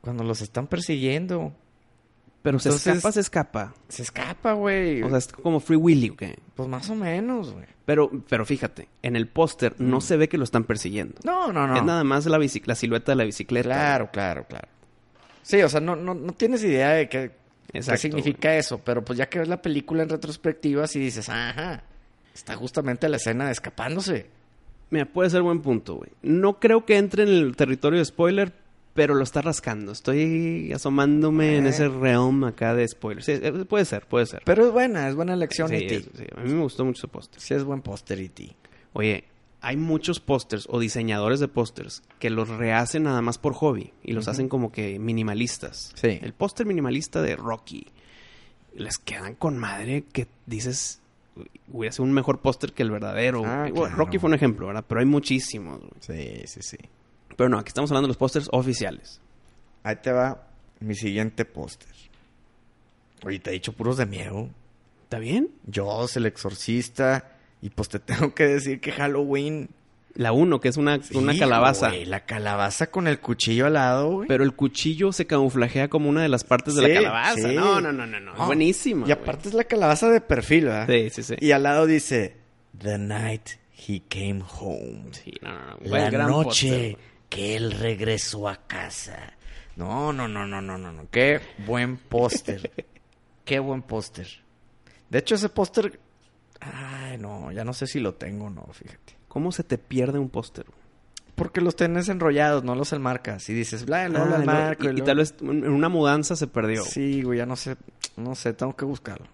Cuando los están persiguiendo. Pero se escapa, se escapa. Se escapa, güey. O sea, es como Free Willy, ¿ok? pues más o menos, güey. Pero, pero fíjate, en el póster no se ve que lo están persiguiendo. No, no, no. Es nada más la, silueta de la bicicleta. Claro, claro, claro. Sí, o sea, no, no, no tienes idea de qué, qué significa eso. Pero pues ya que ves la película en retrospectiva, sí dices, ajá. Está justamente la escena de escapándose. Mira, puede ser buen punto, güey. No creo que entre en el territorio de spoiler, pero lo está rascando. Estoy asomándome en Eh. ese realm acá de spoiler. Sí, eh, puede ser, puede ser. Pero es buena, es buena elección Sí, E.T. sí, a mí me gustó mucho ese póster. Sí, es buen póster E.T. Oye, hay muchos pósters o diseñadores de pósters que los rehacen nada más por hobby y los hacen como que minimalistas. Sí. El póster minimalista de Rocky. Les quedan con madre que dices, hubiera sido un mejor póster que el verdadero. Ah, Bueno, claro. Rocky fue un ejemplo, ¿verdad? Pero hay muchísimos. güey. Sí, sí, sí. Pero no, aquí estamos hablando de los pósters oficiales. Ahí te va mi siguiente póster. Oye, te he dicho puros de miedo. ¿Está bien? Yo, el exorcista. Y pues te tengo que decir que Halloween. La uno, que es una, una Sí, calabaza. güey, la calabaza con el cuchillo al lado, güey. Pero el cuchillo se camuflajea como una de las partes de Sí, la calabaza. sí. No, no, no, no, no. Es buenísimo. Y aparte es la calabaza de perfil, ¿verdad? Sí, sí, sí. Y al lado dice, The night he came home. Sí, no, no, no. La gran noche póster. Que él regresó a casa. No, no, no, no, no, no, no. Qué buen póster. Qué buen póster. De hecho, ese póster... Ay, no, ya no sé si lo tengo o no, fíjate. ¿Cómo se te pierde un póster? Porque los tenés enrollados, no los enmarcas. Y dices, bla, luego lo Ah, y, y tal vez en una mudanza se perdió. Sí, güey, ya no sé. No sé, tengo que buscarlo.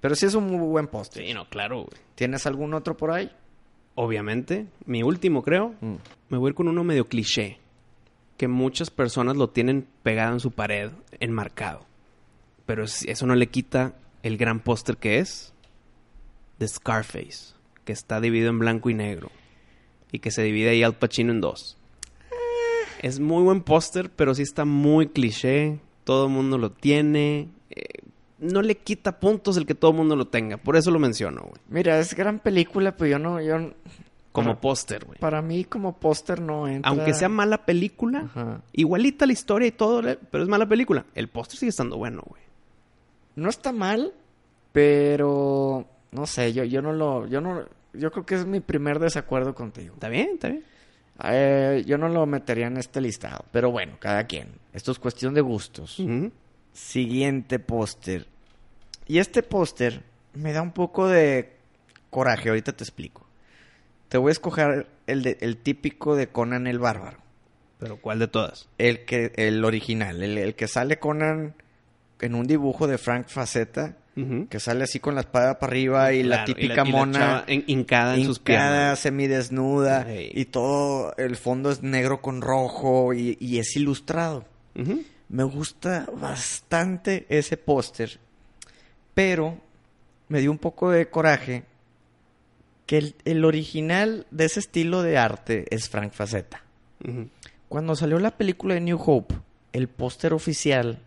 Pero sí es un muy buen póster. Sí, no, claro, güey. ¿Tienes algún otro por ahí? Obviamente, mi último creo, me voy a ir con uno medio cliché. Que muchas personas lo tienen pegado en su pared, enmarcado. Pero es- eso no le quita el gran póster que es de Scarface, que está dividido en blanco y negro. Y que se divide ahí al Pacino en dos. Es muy buen póster, pero sí está muy cliché. Todo el mundo lo tiene. No le quita puntos el que todo el mundo lo tenga. Por eso lo menciono, güey. Mira, es gran película, pero yo no, yo... Como póster, güey. para mí como póster no entra. Aunque sea mala película, Ajá. igualita la historia y todo, pero es mala película. El póster sigue estando bueno, güey. No está mal, pero no sé, yo, yo no lo, yo no, yo creo que es mi primer desacuerdo contigo. ¿Está bien? ¿Está bien? Eh, yo no lo metería en este listado, pero bueno, cada quien. Esto es cuestión de gustos. Siguiente póster. Y este póster me da un poco de coraje, ahorita te explico. Te voy a escoger el, de- el típico de Conan el Bárbaro. Pero ¿cuál de todas? El que, el original, el, el que sale Conan en un dibujo de Frank Facetta, Ujú. que sale así con la espada para arriba y la típica y la mona en- hincada en sus piernas. semidesnuda y todo el fondo es negro con rojo y, y es ilustrado. Me gusta bastante ese póster, pero me dio un poco de coraje que el, el original de ese estilo de arte es Frank Facetta. Cuando salió la película de New Hope, el póster oficial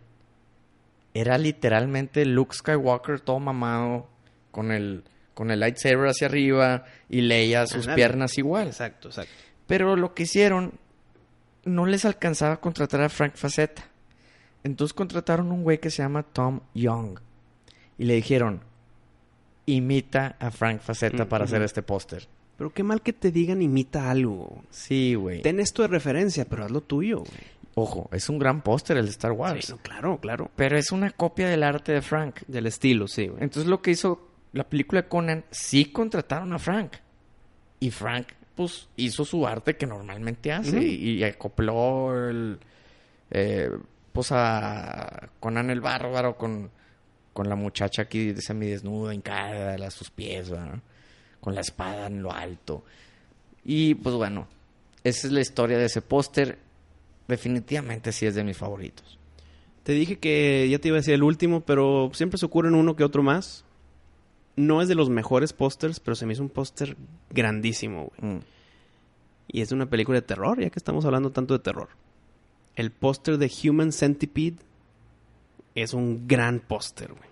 era literalmente Luke Skywalker todo mamado con el con el lightsaber hacia arriba y Leia sus piernas igual. Exacto, exacto. Pero lo que hicieron no les alcanzaba a contratar a Frank Facetta. Entonces contrataron un güey que se llama Tom Young y le dijeron imita a Frank Facetta Mm, para hacer este póster. Pero qué mal que te digan imita algo. Sí, güey. Ten esto de referencia, pero hazlo tuyo, güey. Ojo, es un gran póster el de Star Wars. Sí, no, claro, claro. Pero es una copia del arte de Frank. Del estilo, sí, güey. Entonces lo que hizo la película de Conan, sí contrataron a Frank. Y Frank, pues, hizo su arte que normalmente hace. Y, y acopló el... eh, pues a Conan el Bárbaro con, con la muchacha aquí semidesnuda, hincada, a sus pies, ¿verdad? Con la espada en lo alto. Y pues bueno, esa es la historia de ese póster. Definitivamente sí es de mis favoritos. Te dije que ya te iba a decir el último, pero siempre se ocurren uno que otro más. No es de los mejores pósters, pero se me hizo un póster grandísimo, güey. Mm. Y es de una película de terror, ya que estamos hablando tanto de terror. El póster de Human Centipede es un gran póster, güey.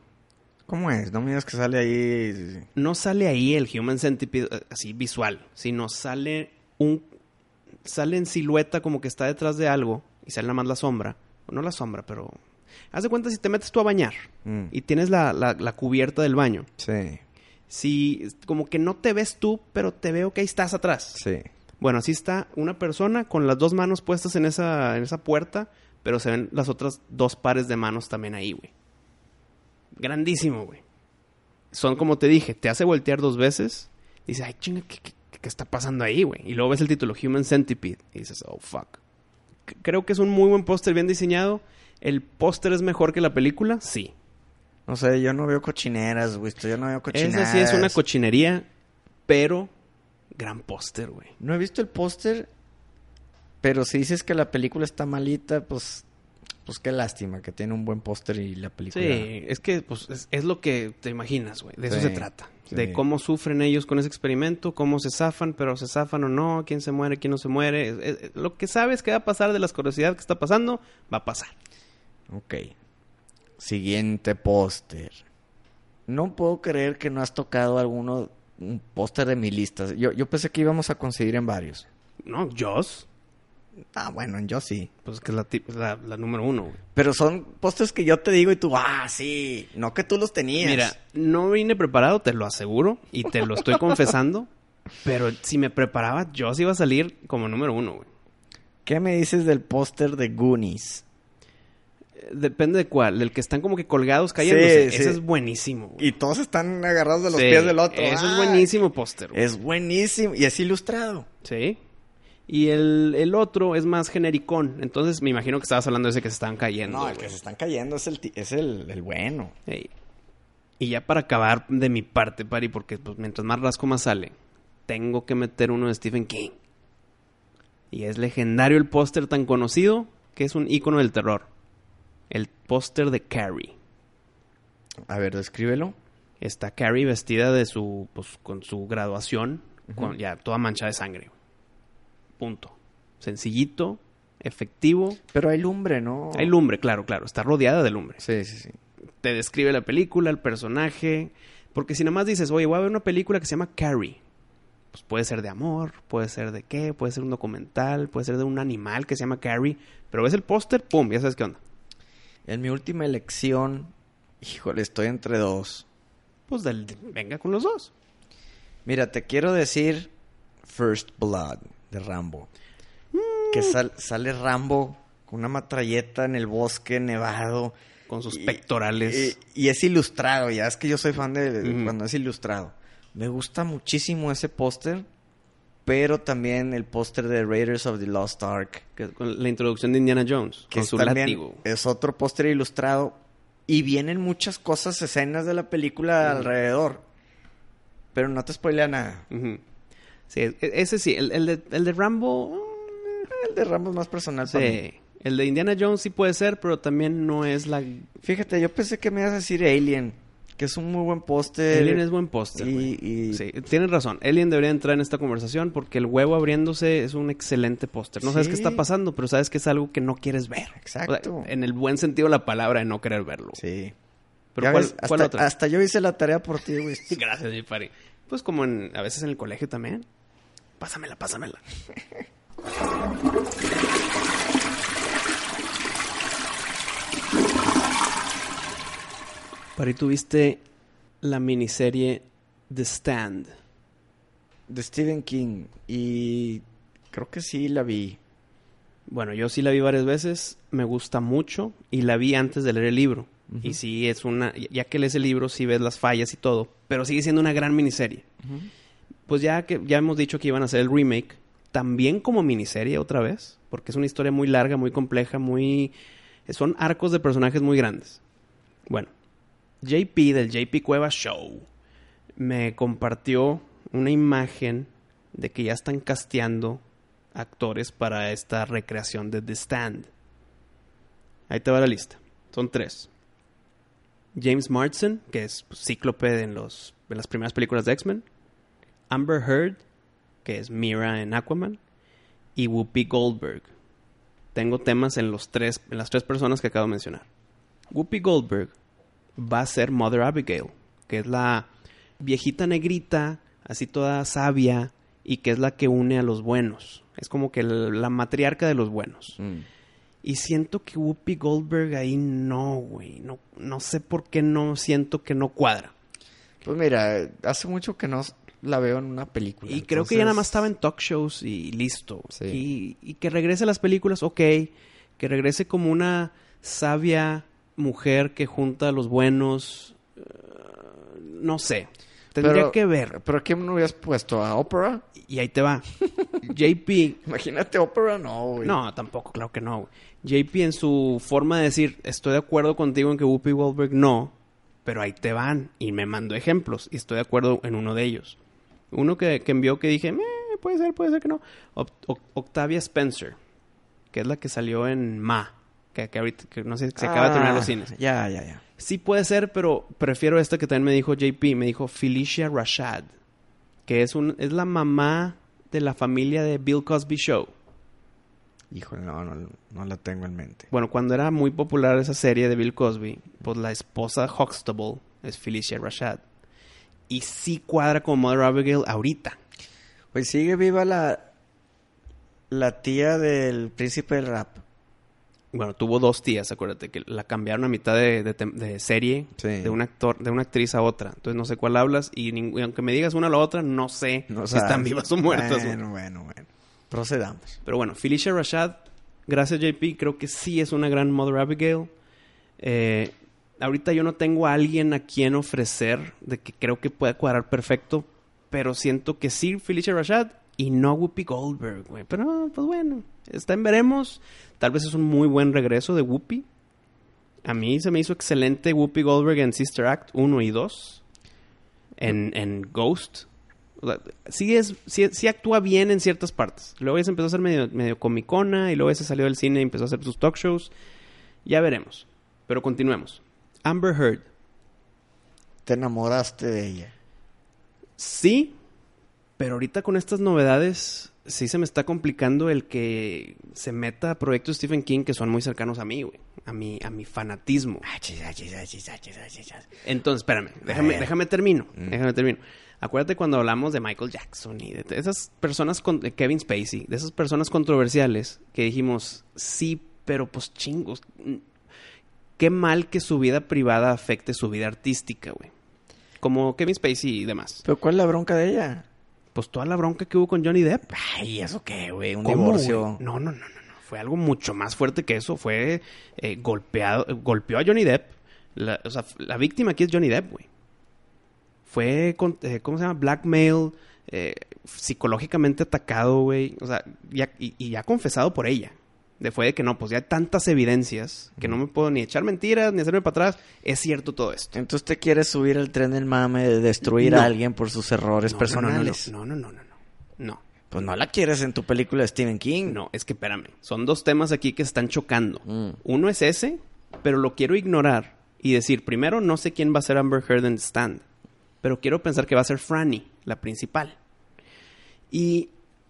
¿Cómo es? No me digas que sale ahí... No sale ahí el Human Centipede eh, así visual, sino sale un sale en silueta como que está detrás de algo y sale nada más la sombra. No la sombra, pero haz de cuenta si te metes tú a bañar Mm. y tienes la, la- la cubierta del baño. Sí, Si como que no te ves tú, pero te veo que ahí estás atrás. sí. Bueno, así está una persona con las dos manos puestas en esa, en esa puerta, pero se ven las otras dos pares de manos también ahí, güey. Grandísimo, güey. Son como te dije, te hace voltear dos veces. Y dices, ay, chinga, ¿qué, qué- qué está pasando ahí, güey? Y luego ves el título, Human Centipede. Y dices, oh, fuck. C- Creo que es un muy buen póster, bien diseñado. ¿El póster es mejor que la película? Sí. No sé, yo no veo cochineras, güey. Yo no veo cochineras. Esa sí es una cochinería, pero gran póster, güey. No he visto el póster, pero si dices que la película está malita, pues... Pues qué lástima que tiene un buen póster y la película... Sí, es que pues, es, es lo que te imaginas, güey. De eso se trata. sí. De cómo sufren ellos con ese experimento, cómo se zafan, pero se zafan o no, quién se muere, quién no se muere. Es- es- lo que sabes que va a pasar de las curiosidades que está pasando, va a pasar. Ok. Siguiente póster. No puedo creer que no has tocado alguno... Un póster de mi lista. Yo, yo pensé que íbamos a conseguir en varios. ¿No? Joss, Ah, bueno, yo sí. pues que es la, la, la número uno, güey. Pero son pósters que yo te digo y tú... Ah, sí. No que tú los tenías. Mira, no vine preparado, te lo aseguro, y te lo estoy confesando. Pero si me preparaba, Joss iba a salir como número uno, güey. ¿Qué me dices del póster de Goonies? Eh, Depende de cuál. El que están como que colgados cayéndose. Sí, Ese sí. es buenísimo, güey. Y todos están agarrados de los Sí, pies del otro. Eso es buenísimo póster. Es buenísimo. Y es ilustrado. Sí. Y el, el otro es más genericón. Entonces me imagino que estabas hablando de ese que se estaban cayendo. No, el güey. que se están cayendo es el, es el, el bueno. Y ya para acabar de mi parte, Pari, porque pues, mientras más rasco más sale, tengo que meter uno de Stephen King. Y es legendario el póster tan conocido que es un icono del terror. El póster de Carrie. A ver, descríbelo. Está Carrie vestida de su, pues, con su graduación, con ya toda mancha de sangre. Punto. Sencillito, efectivo. Pero hay lumbre, ¿no? Hay lumbre, claro, claro. Está rodeada de lumbre. Sí, sí, sí. te describe la película, el personaje. Porque si nada más dices, oye, voy a ver una película que se llama Carrie. Pues puede ser de amor, puede ser de qué, puede ser un documental, puede ser de un animal que se llama Carrie. Pero ves el póster, pum, ya sabes qué onda. En mi última elección, híjole, estoy entre dos. Pues del, venga con los dos. Mira, te quiero decir First Blood de Rambo. Que sal- sale Rambo con una matralleta en el bosque nevado. Con sus Y- pectorales. Y, y es ilustrado, ya es que yo soy fan de, cuando es ilustrado. Me gusta muchísimo ese póster, pero también el póster de Raiders of the Lost Ark. que- con la introducción de Indiana Jones. Que con es su también- látigo. es otro póster ilustrado. Y vienen muchas cosas, escenas de la película alrededor. Pero no te spoilea nada. Sí, e- ese sí. El, el de, el de Rambo... El de Rambo es más personal para mí. Sí. El de Indiana Jones sí puede ser, pero también no es la... Fíjate, yo pensé que me ibas a decir Alien, que es un muy buen póster. Alien es buen póster, Y, Sí, tienes razón. Alien debería entrar en esta conversación porque el huevo abriéndose es un excelente póster. No sabes qué está pasando, pero sabes que es algo que no quieres ver. Exacto. O sea, en el buen sentido de la palabra de no querer verlo. Sí. Pero ¿cuál, ves, cuál hasta, otra? hasta yo hice la tarea por ti, güey. Gracias, mi pari. Pues como en, a veces en el colegio también. Pásamela, pásamela. Pari, tuviste la miniserie The Stand. De Stephen King. Y creo que sí la vi. Bueno, yo sí la vi varias veces, me gusta mucho y la vi antes de leer el libro. Y sí es una, ya que lees el libro, sí ves las fallas y todo, pero sigue siendo una gran miniserie. Pues ya que ya hemos dicho que iban a hacer el remake, también como miniserie otra vez, porque es una historia muy larga, muy compleja, muy son arcos de personajes muy grandes. Bueno, JP del JP Cueva Show me compartió una imagen de que ya están casteando actores para esta recreación de The Stand. Ahí te va la lista. Son tres. James Marsden, que es pues, Cíclope en, los, en las primeras películas de X-Men. Amber Heard, que es Mira en Aquaman. Y Whoopi Goldberg. Tengo temas en, los tres, en las tres personas que acabo de mencionar. Whoopi Goldberg va a ser Mother Abigail, que es la viejita negrita, así toda sabia, y que es la que une a los buenos. Es como que la matriarca de los buenos. Mm. Y siento que Whoopi Goldberg ahí no, güey. No, no sé por qué no siento que no cuadra. Pues mira, hace mucho que no la veo en una película. Y creo que ya nada más estaba en talk shows y listo. Sí. Y, y que regrese a las películas, ok. Que regrese como una sabia mujer que junta a los buenos. eh, no sé. Tendría Pero- que ver. ¿Pero qué no hubieras puesto? ¿A Opera? Y ahí te va. JP. Imagínate Opera, no, güey. No, tampoco, claro que no. güey. JP en su forma de decir, estoy de acuerdo contigo en que Whoopi Goldberg no, pero ahí te van. Y me mandó ejemplos y estoy de acuerdo en uno de ellos. Uno que, que envió que dije, "Eh, puede ser, puede ser que no. Oc- Oc- Octavia Spencer, que es la que salió en Ma, que, que ahorita, que no sé, se acaba de terminar Ah, los cines. Ya, ya, ya. Sí puede ser, pero prefiero esta que también me dijo JP, me dijo Felicia Rashad, que es, un, es la mamá de la familia de Bill Cosby Show. Híjole, no, no, no la tengo en mente. Bueno, cuando era muy popular esa serie de Bill Cosby, pues la esposa Huxtable es Felicia Rashad. Y sí cuadra con Mother Abigail ahorita. Pues sigue viva la, la tía del príncipe del rap. Bueno, tuvo dos tías, acuérdate, que la cambiaron a mitad de, de serie, Sí. de un actor, de una actriz a otra. Entonces no sé cuál hablas y, aunque me digas una a la otra, no sé No si sabes. están vivas o muertas. Bueno, bueno, bueno. Procedamos. Pero bueno, Felicia Rashad, gracias JP, creo que sí es una gran Mother Abigail. Eh, ahorita yo no tengo a alguien a quien ofrecer de que creo que pueda cuadrar perfecto, pero siento que sí Felicia Rashad y no Whoopi Goldberg, güey. Pero pues bueno, está en veremos. Tal vez es un muy buen regreso de Whoopi. A mí se me hizo excelente Whoopi Goldberg en Sister Act 1 y 2. En, en Ghost. Sí, es, sí, sí actúa bien en ciertas partes. Luego ya se empezó a hacer medio, medio comicona y luego ya se salió del cine y empezó a hacer sus talk shows. Ya veremos. Pero continuemos. Amber Heard. Te enamoraste de ella. Sí, pero ahorita con estas novedades sí se me está complicando el que se meta a proyectos de Stephen King que son muy cercanos a mí, güey. A mi, a mi fanatismo. Entonces, espérame, déjame, déjame termino, Mm. déjame termino. Acuérdate cuando hablamos de Michael Jackson y de esas personas, con, de Kevin Spacey, de esas personas controversiales que dijimos, sí, pero pues chingos, qué mal que su vida privada afecte su vida artística, güey. Como Kevin Spacey y demás. ¿Pero cuál es la bronca de ella? Pues toda la bronca que hubo con Johnny Depp. Ay, ¿eso qué, güey? Un ¿Cómo, divorcio. güey? No, no, no, no, no. Fue algo mucho más fuerte que eso. Fue eh, golpeado, golpeó a Johnny Depp. La, o sea, la víctima aquí es Johnny Depp, güey. Fue, con- eh, ¿cómo se llama? Blackmail, eh, psicológicamente atacado, güey. O sea, ya, y, y ya confesado por ella. De fue de que no, pues ya hay tantas evidencias que no me puedo ni echar mentiras ni hacerme para atrás. Es cierto todo esto. Entonces te quieres subir al tren del mame de destruir No. a alguien por sus errores No, personales. No, no, no, no, no. No. Pues no la quieres en tu película de Stephen King. No, es que espérame. Son dos temas aquí que están chocando. Mm. Uno es ese, pero lo quiero ignorar y decir, primero, no sé quién va a ser Amber Heard en Stand, pero quiero pensar que va a ser Franny, la principal. Y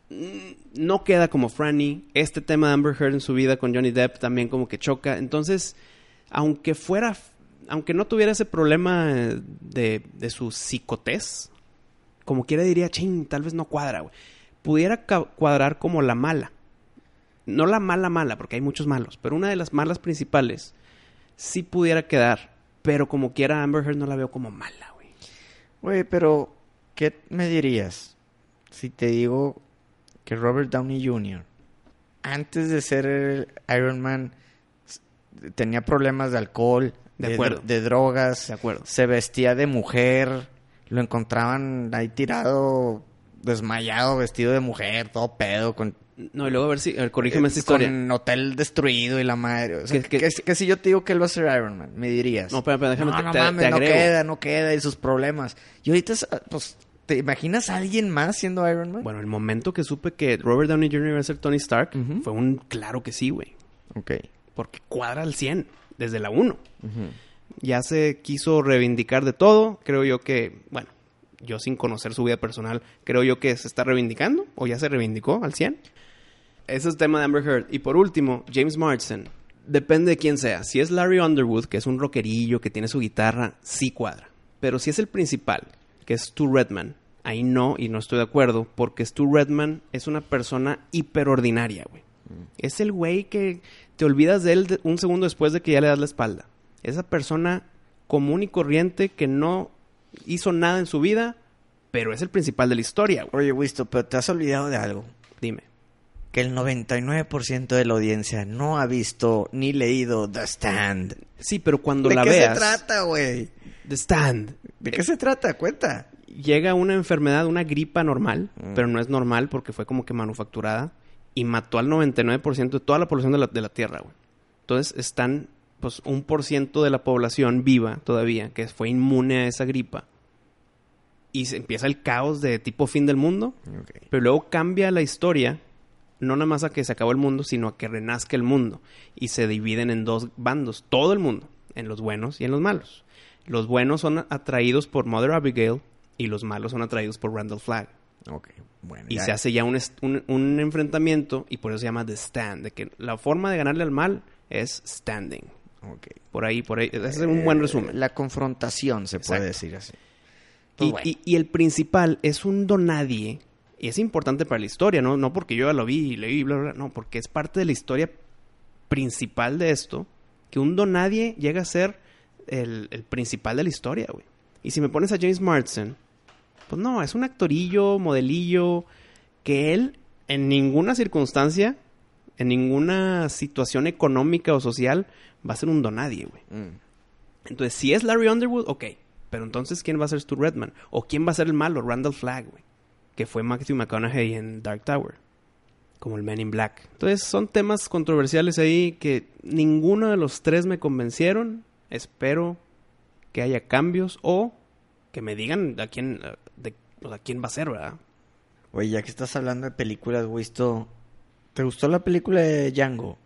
no queda como Franny. Este tema de Amber Heard en su vida con Johnny Depp también como que choca. Entonces, aunque fuera, aunque no tuviera ese problema de, de su psicotez, como quiera diría, ching, tal vez no cuadra, güey. Pudiera cuadrar como la mala. No la mala mala, porque hay muchos malos, pero una de las malas principales sí pudiera quedar. Pero como quiera, Amber Heard no la veo como mala, güey. Güey, pero ¿qué me dirías si te digo que Robert Downey Jr. antes de ser el Iron Man tenía problemas de alcohol, De drogas, De acuerdo. se vestía de mujer, lo encontraban ahí tirado, desmayado, vestido de mujer, todo pedo, con No, y luego a ver si, a ver, corrígeme eh, esta historia. Con hotel destruido y la madre. O sea, Que- si yo te digo que él va a ser Iron Man, me dirías. No, espera, espera, déjame, no, te- no mames, te no queda, no queda, y sus problemas. Y ahorita, ah, pues, ¿te imaginas a alguien más siendo Iron Man? Bueno, el momento que supe que Robert Downey Jr. iba a ser Tony Stark fue un claro que sí, güey. Ok. Porque cuadra al 100, desde la 1. Ujú. Ya se quiso reivindicar de todo. Creo yo que, bueno, yo sin conocer su vida personal, creo yo que se está reivindicando o ya se reivindicó al 100. Ese es el tema de Amber Heard. Y por último, James Marsden. Depende de quién sea. Si es Larry Underwood, que es un rockerillo, que tiene su guitarra, sí cuadra. Pero si es el principal, que es Stu Redman, ahí no, y no estoy de acuerdo, porque Stu Redman es una persona hiperordinaria, güey. Es el güey que te olvidas de él un segundo después de que ya le das la espalda. Esa persona común y corriente que no hizo nada en su vida, pero es el principal de la historia, güey. Oye, Wisto, pero te has olvidado de algo. Dime. Que el 99% de la audiencia no ha visto ni leído The Stand. Sí, pero cuando ¿De la qué veas... se trata, güey? The Stand. ¿De qué se trata? Cuenta. Llega una enfermedad, una gripa normal, Mm. pero no es normal porque fue como que manufacturada y mató al 99% de toda la población de la, de la Tierra, güey. Entonces están, pues, un por ciento de la población viva todavía, que fue inmune a esa gripa. Y se empieza el caos de tipo fin del mundo, pero luego cambia la historia, no nada más a que se acabó el mundo, sino a que renazca el mundo. Y se dividen en dos bandos, todo el mundo, en los buenos y en los malos. Los buenos son atraídos por Mother Abigail y los malos son atraídos por Randall Flagg. Bueno. Y ya. se hace ya un, un- un enfrentamiento y por eso se llama The Stand, de que la forma de ganarle al mal es standing. Por ahí, por ahí. Ese es un buen Eh, resumen. La confrontación, se puede decir así. Y, Pues bueno. y- y el principal es un donadie. Y es importante para la historia, ¿no? No porque yo ya lo vi y leí, bla, bla, bla. No, porque es parte de la historia principal de esto. Que un donadie llega a ser el, el principal de la historia, güey. Y si me pones a James Marsden, pues no, es un actorillo, modelillo, que él en ninguna circunstancia, en ninguna situación económica o social, va a ser un donadie, güey. Mm. Entonces, si es Larry Underwood, ok. Pero entonces, ¿quién va a ser Stu Redman? ¿O quién va a ser el malo? Randall Flagg, güey. Que fue Matthew McConaughey en Dark Tower. Como el Man in Black. Entonces, son temas controversiales ahí que ninguno de los tres me convencieron. Espero que haya cambios o que me digan a quién, de, sea, quién va a ser, ¿verdad? Oye, ya que estás hablando de películas, Wisto, ¿te gustó la película de Django?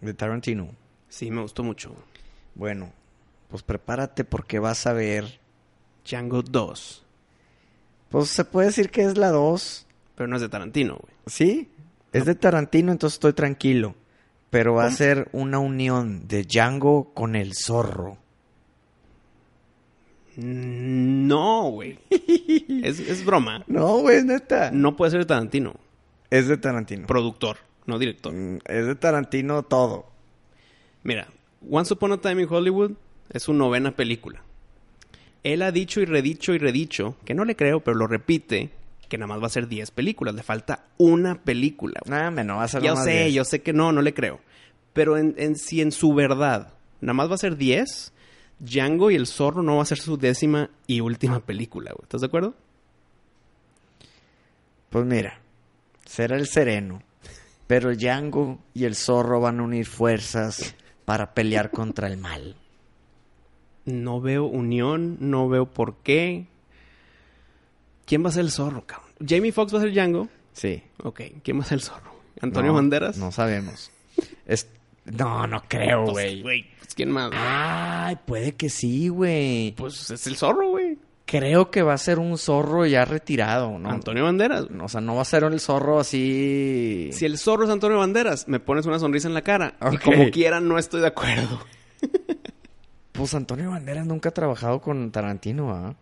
De Tarantino. Sí, me gustó mucho. Bueno, pues prepárate porque vas a ver. Django 2. Pues se puede decir que es la 2, Pero no es de Tarantino, güey. Sí, es de Tarantino, entonces estoy tranquilo. Pero va a ser una unión de Django con el zorro. No, güey. es, es broma. No, güey, neta. No puede ser de Tarantino. Es de Tarantino. Productor, no director. Mm, Es de Tarantino todo. Mira, Once Upon a Time in Hollywood es su novena película. Él ha dicho y redicho y redicho, que no le creo, pero lo repite, que nada más va a ser 10 películas. Le falta una película. Nada, me no va a ser Yo sé, 10. yo sé que no, no le creo. Pero en, en, si en su verdad nada más va a ser 10, Django y el zorro no va a ser su décima y última película. güey. ¿Estás de acuerdo? Pues mira, será el sereno. Pero Django y el zorro van a unir fuerzas para pelear contra el mal. No veo unión, no veo por qué. ¿Quién va a ser el zorro, cabrón? Jamie Foxx va a ser Django. Sí. Ok, ¿quién va a ser el zorro? ¿Antonio No, Banderas? No sabemos. Es- No, no creo, güey. pues, ¿quién más? Ay, puede que sí, güey. Pues es el zorro, güey. Creo que va a ser un zorro ya retirado, ¿no? Antonio Banderas. O sea, no va a ser el zorro así. Si el zorro es Antonio Banderas, me pones una sonrisa en la cara. Y Ok. como quiera, no estoy de acuerdo. Pues Antonio Banderas nunca ha trabajado con Tarantino, ¿ah?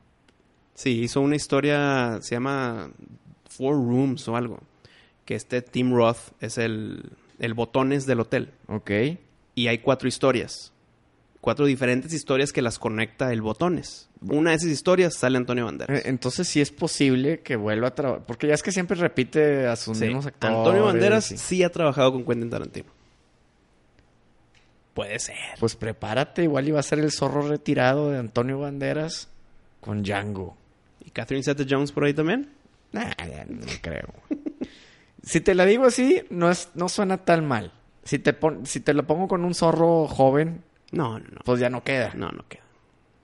Sí, hizo una historia, se llama Four Rooms o algo. Que este Tim Roth es el, el botones del hotel. Ok. Y hay cuatro historias. Cuatro diferentes historias que las conecta el botones. Una de esas historias sale Antonio Banderas. Eh, Entonces sí es posible que vuelva a trabajar. Porque ya es que siempre repite a sus Sí. mismos actores. Antonio Banderas y- sí ha trabajado con Quentin Tarantino. Puede ser. Pues prepárate, igual iba a ser el zorro retirado de Antonio Banderas con Django. ¿Y Catherine Zeta-Jones por ahí también? Nah, no creo. si te la digo así, no, es, no suena tan mal. Si te, pon- si te lo pongo con un zorro joven, No, no, no. pues ya no queda. No, no queda.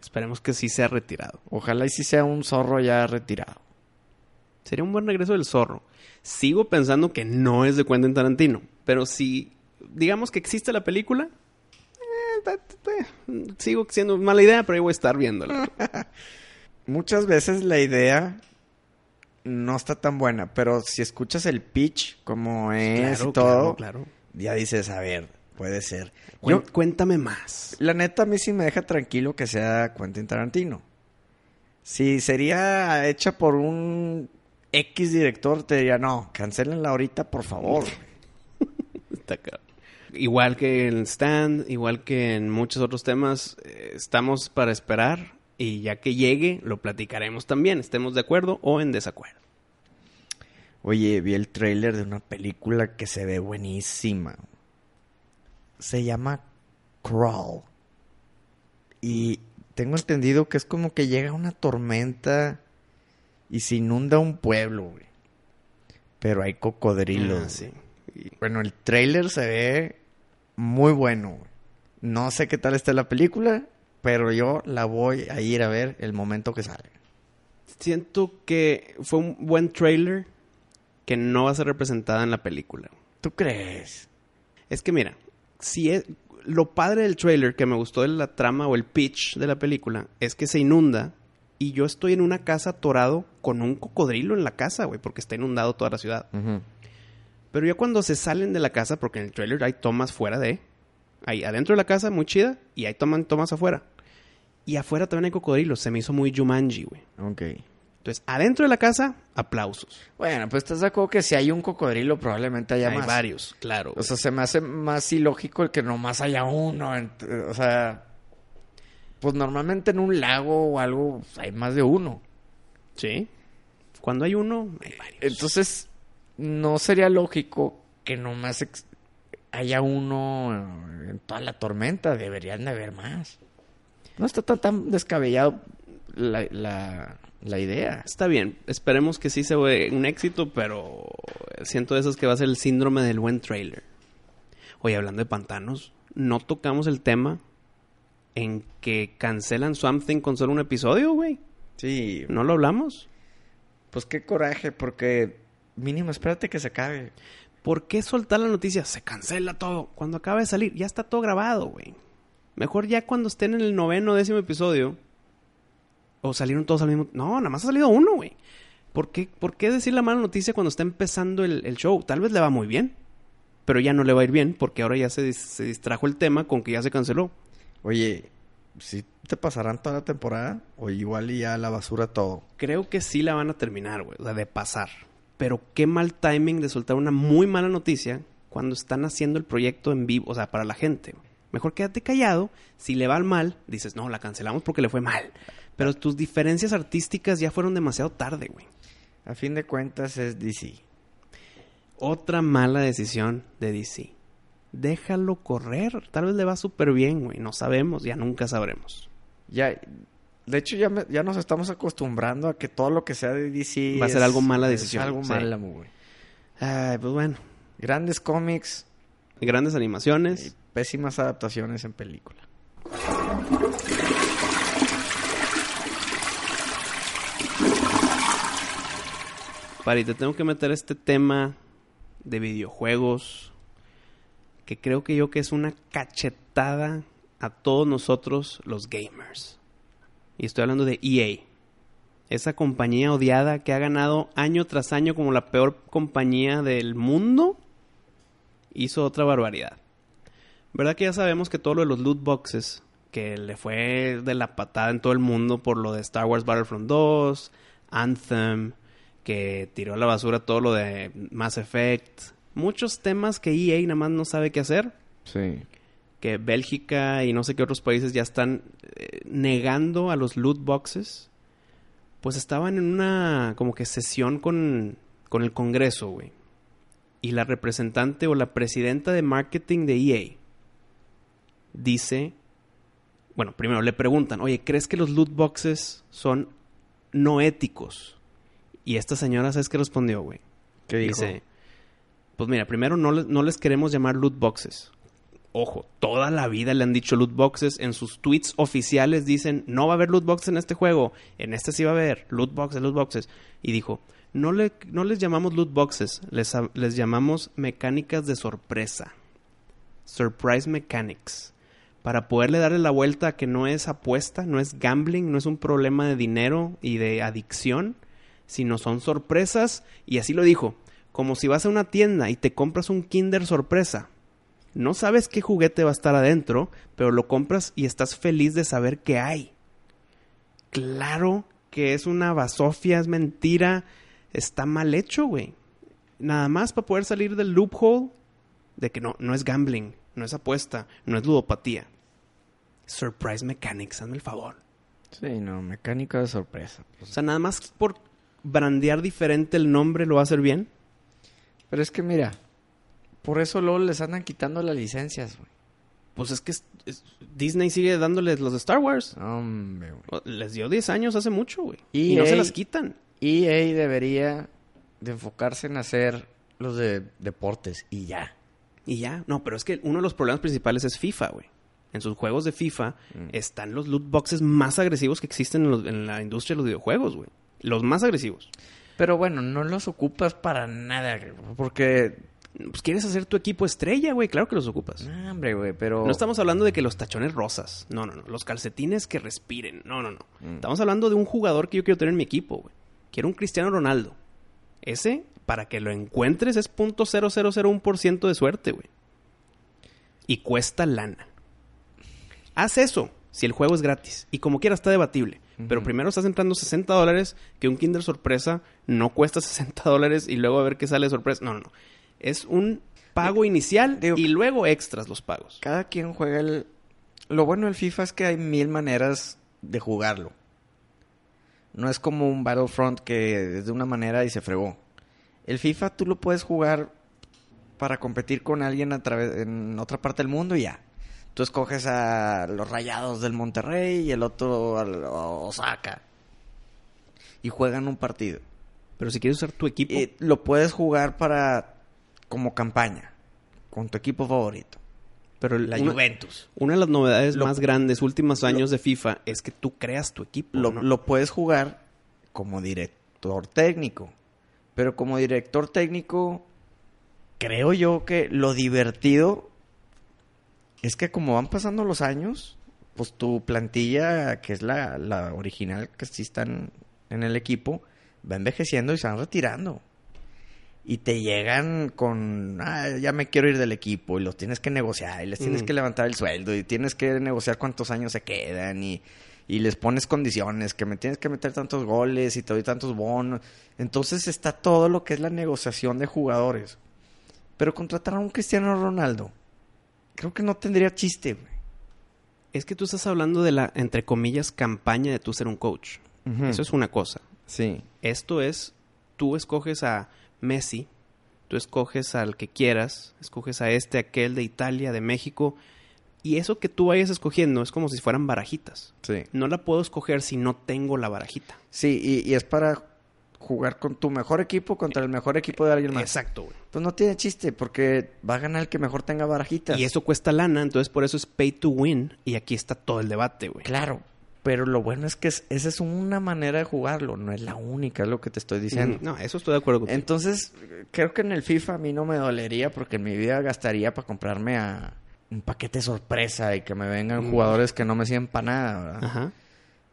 Esperemos que sí sea retirado. Ojalá y sí sea un zorro ya retirado. Sería un buen regreso del zorro. Sigo pensando que no es de Quentin Tarantino. Pero si digamos que existe la película, sigo siendo mala idea, pero ahí voy a estar viéndola. Muchas veces la idea no está tan buena, pero si escuchas el pitch como es y todo, claro, claro. ya dices, a ver, puede ser. Yo, cuéntame más. la neta, a mí sí me deja tranquilo que sea Quentin Tarantino. Si sería hecha por un X director, te diría, no, cancelenla ahorita, por favor. Está cabrón. Igual que en Stand, igual que en muchos otros temas, eh, estamos para esperar y ya que llegue lo platicaremos también, estemos de acuerdo o en desacuerdo. Oye, vi el tráiler de una película que se ve buenísima. Se llama Crawl. Y tengo entendido que es como que llega una tormenta y se inunda un pueblo, güey. Pero hay cocodrilos. Ah, sí. Y, bueno, el tráiler se ve muy bueno. No sé qué tal está la película, pero yo la voy a ir a ver el momento que sale. Siento que fue un buen trailer que no va a ser representada en la película. ¿Tú crees? Es que mira, si es lo padre del trailer que me gustó de la trama o el pitch de la película es que se inunda y yo estoy en una casa atorado con un cocodrilo en la casa, güey, porque está inundado toda la ciudad. Pero ya cuando se salen de la casa, porque en el trailer hay tomas fuera de, hay adentro de la casa muy chida y hay toman tomas afuera. Y afuera también hay cocodrilos, se me hizo muy Jumanji, güey. Ok. Entonces, adentro de la casa, aplausos. Bueno, pues estás de acuerdo que si hay un cocodrilo probablemente haya hay más. varios, claro. O sea, se me hace más ilógico el que nomás haya uno. O sea, pues normalmente en un lago o algo pues, hay más de uno. sí. Cuando hay uno, hay varios. Entonces, no sería lógico que nomás haya uno en toda la tormenta. Deberían de haber más. No está tan, tan descabellado la, la, la idea. Está bien, esperemos que sí sea un éxito, pero siento de esos que va a ser el síndrome del buen trailer. Oye, hablando de pantanos, no tocamos el tema en que cancelan Swamp Thing con solo un episodio, güey. Sí, ¿No lo hablamos? pues qué coraje, porque mínimo espérate que se acabe. ¿Por qué soltar la noticia? Se cancela todo. Cuando acaba de salir, ya está todo grabado, güey. Mejor ya cuando estén en el noveno décimo episodio. O salieron todos al mismo... No, nada más ha salido uno, güey. ¿Por qué, ¿Por qué decir la mala noticia cuando está empezando el, el show? Tal vez le va muy bien, pero ya no le va a ir bien porque ahora ya se, dis- se distrajo el tema con que ya se canceló. Oye, ¿sí te pasarán toda la temporada? O igual y ya a la basura todo. Creo que sí la van a terminar, güey, o sea, de pasar. Pero qué mal timing de soltar una muy mala noticia cuando están haciendo el proyecto en vivo, o sea, para la gente. Mejor quédate callado. Si le va mal, dices, no, la cancelamos porque le fue mal. Pero tus diferencias artísticas ya fueron demasiado tarde, güey. A fin de cuentas es DC. Otra mala decisión de DC. Déjalo correr. Tal vez le va súper bien, güey. No sabemos, ya nunca sabremos. Ya, de hecho ya, me- ya nos estamos acostumbrando a que todo lo que sea de DC Va a ser algo mala decisión, Es algo sí. mala, güey. Ay, pues bueno. Grandes cómics Grandes y animaciones. pésimas adaptaciones en película. Pari, te tengo que meter este tema de videojuegos que creo que yo que es una cachetada a todos nosotros los gamers. Y estoy hablando de EA. Esa compañía odiada que ha ganado año tras año como la peor compañía del mundo, hizo otra barbaridad. ¿Verdad que ya sabemos que todo lo de los loot boxes, que le fue de la patada en todo el mundo por lo de Star Wars Battlefront 2, Anthem, que tiró a la basura todo lo de Mass Effect, muchos temas que EA nada más no sabe qué hacer, Sí. Que Bélgica y no sé qué otros países ya están eh, negando a los loot boxes, pues estaban en una como que sesión con, con el Congreso, güey. Y la representante o la presidenta de marketing de EA dice, bueno, primero le preguntan, oye, ¿crees que los loot boxes son no éticos? Y esta señora, ¿sabes qué respondió, güey? ¿Qué dijo? Dice, pues mira, primero no, no les queremos llamar loot boxes. Ojo, toda la vida le han dicho loot boxes. En sus tweets oficiales dicen, no va a haber loot boxes en este juego. En este sí va a haber loot boxes, loot boxes. Y dijo, no, le, no les llamamos loot boxes, les, les llamamos mecánicas de sorpresa. Surprise Mechanics. Para poderle darle la vuelta a que no es apuesta, no es gambling, no es un problema de dinero y de adicción, sino son sorpresas. Y así lo dijo, como si vas a una tienda y te compras un Kinder sorpresa. No sabes qué juguete va a estar adentro, pero lo compras y estás feliz de saber qué hay. Claro que es una basofia, es mentira, está mal hecho, güey. Nada más para poder salir del loophole de que no, no es gambling, no es apuesta, no es ludopatía. Surprise Mechanics, hazme el favor. Sí, no, mecánica de sorpresa. O sea, nada más por brandear diferente el nombre lo va a hacer bien. Pero es que mira, por eso luego les andan quitando las licencias, güey. Pues es que es- es- Disney sigue dándoles los de Star Wars. Hombre, güey. Les dio 10 años hace mucho, güey. Y Y no se las quitan. EA debería de enfocarse en hacer los de deportes y ya. Y ya. No, pero es que uno de los problemas principales es FIFA, güey. En sus juegos de FIFA Mm. están los loot boxes más agresivos que existen en, los- en la industria de los videojuegos, güey. Los más agresivos. Pero bueno, no los ocupas para nada, güey, porque... Pues quieres hacer tu equipo estrella, güey. Claro que los ocupas. No, hombre, güey, pero... No estamos hablando de que los tachones rosas. No, no, no. Los calcetines que respiren. No, no, no. Mm. Estamos hablando de un jugador que yo quiero tener en mi equipo, güey. Quiero un Cristiano Ronaldo. Ese, para que lo encuentres, es .0001% de suerte, güey. Y cuesta lana. Haz eso si el juego es gratis. Y como quiera está debatible. Pero primero estás entrando 60 dólares, que un Kinder sorpresa no cuesta 60 dólares y luego a ver qué sale de sorpresa. No, no, no. Es un pago inicial digo- y luego extras los pagos. Cada quien juega el... Lo bueno del FIFA es que hay mil maneras de jugarlo. No es como un Battlefront que es de una manera y se fregó. El FIFA tú lo puedes jugar para competir con alguien a través en otra parte del mundo y ya. Tú escoges a los Rayados del Monterrey y el otro a Osaka. Y juegan un partido. Pero si quieres usar tu equipo, lo puedes jugar para como campaña con tu equipo favorito. pero La una, Juventus. una de las novedades Lo- más grandes últimos años de FIFA es que tú creas tu equipo. lo, ¿no? lo puedes jugar como director técnico. Pero como director técnico, creo yo que lo divertido es que como van pasando los años, pues tu plantilla, que es la, la original que sí están en el equipo, va envejeciendo y se van retirando. Y te llegan con, ah, ya me quiero ir del equipo, y los tienes que negociar, y les tienes Mm. que levantar el sueldo, y tienes que negociar cuántos años se quedan, y, y les pones condiciones, que me tienes que meter tantos goles, y te doy tantos bonos. Entonces está todo lo que es la negociación de jugadores. Pero contratar a un Cristiano Ronaldo, creo que no tendría chiste, güey. Es que tú estás hablando de la, entre comillas, campaña de tú ser un coach. Eso es una cosa. Sí. Esto es, tú escoges a Messi, tú escoges al que quieras, escoges a este, aquel de Italia, de México, y eso que tú vayas escogiendo es como si fueran barajitas. Sí. No la puedo escoger si no tengo la barajita. Sí, y, y es para jugar con tu mejor equipo contra el mejor equipo de alguien más. Exacto, güey. Pues no tiene chiste, porque va a ganar el que mejor tenga barajitas. Y eso cuesta lana, entonces por eso es pay to win, y aquí está todo el debate, güey. Claro, pero lo bueno es que es- esa es una manera de jugarlo, no es la única, es lo que te estoy diciendo. No, eso estoy de acuerdo contigo. Entonces, creo que en el FIFA a mí no me dolería porque en mi vida gastaría para comprarme a un paquete sorpresa y que me vengan Mm. jugadores que no me sirven para nada, ¿verdad? Ajá.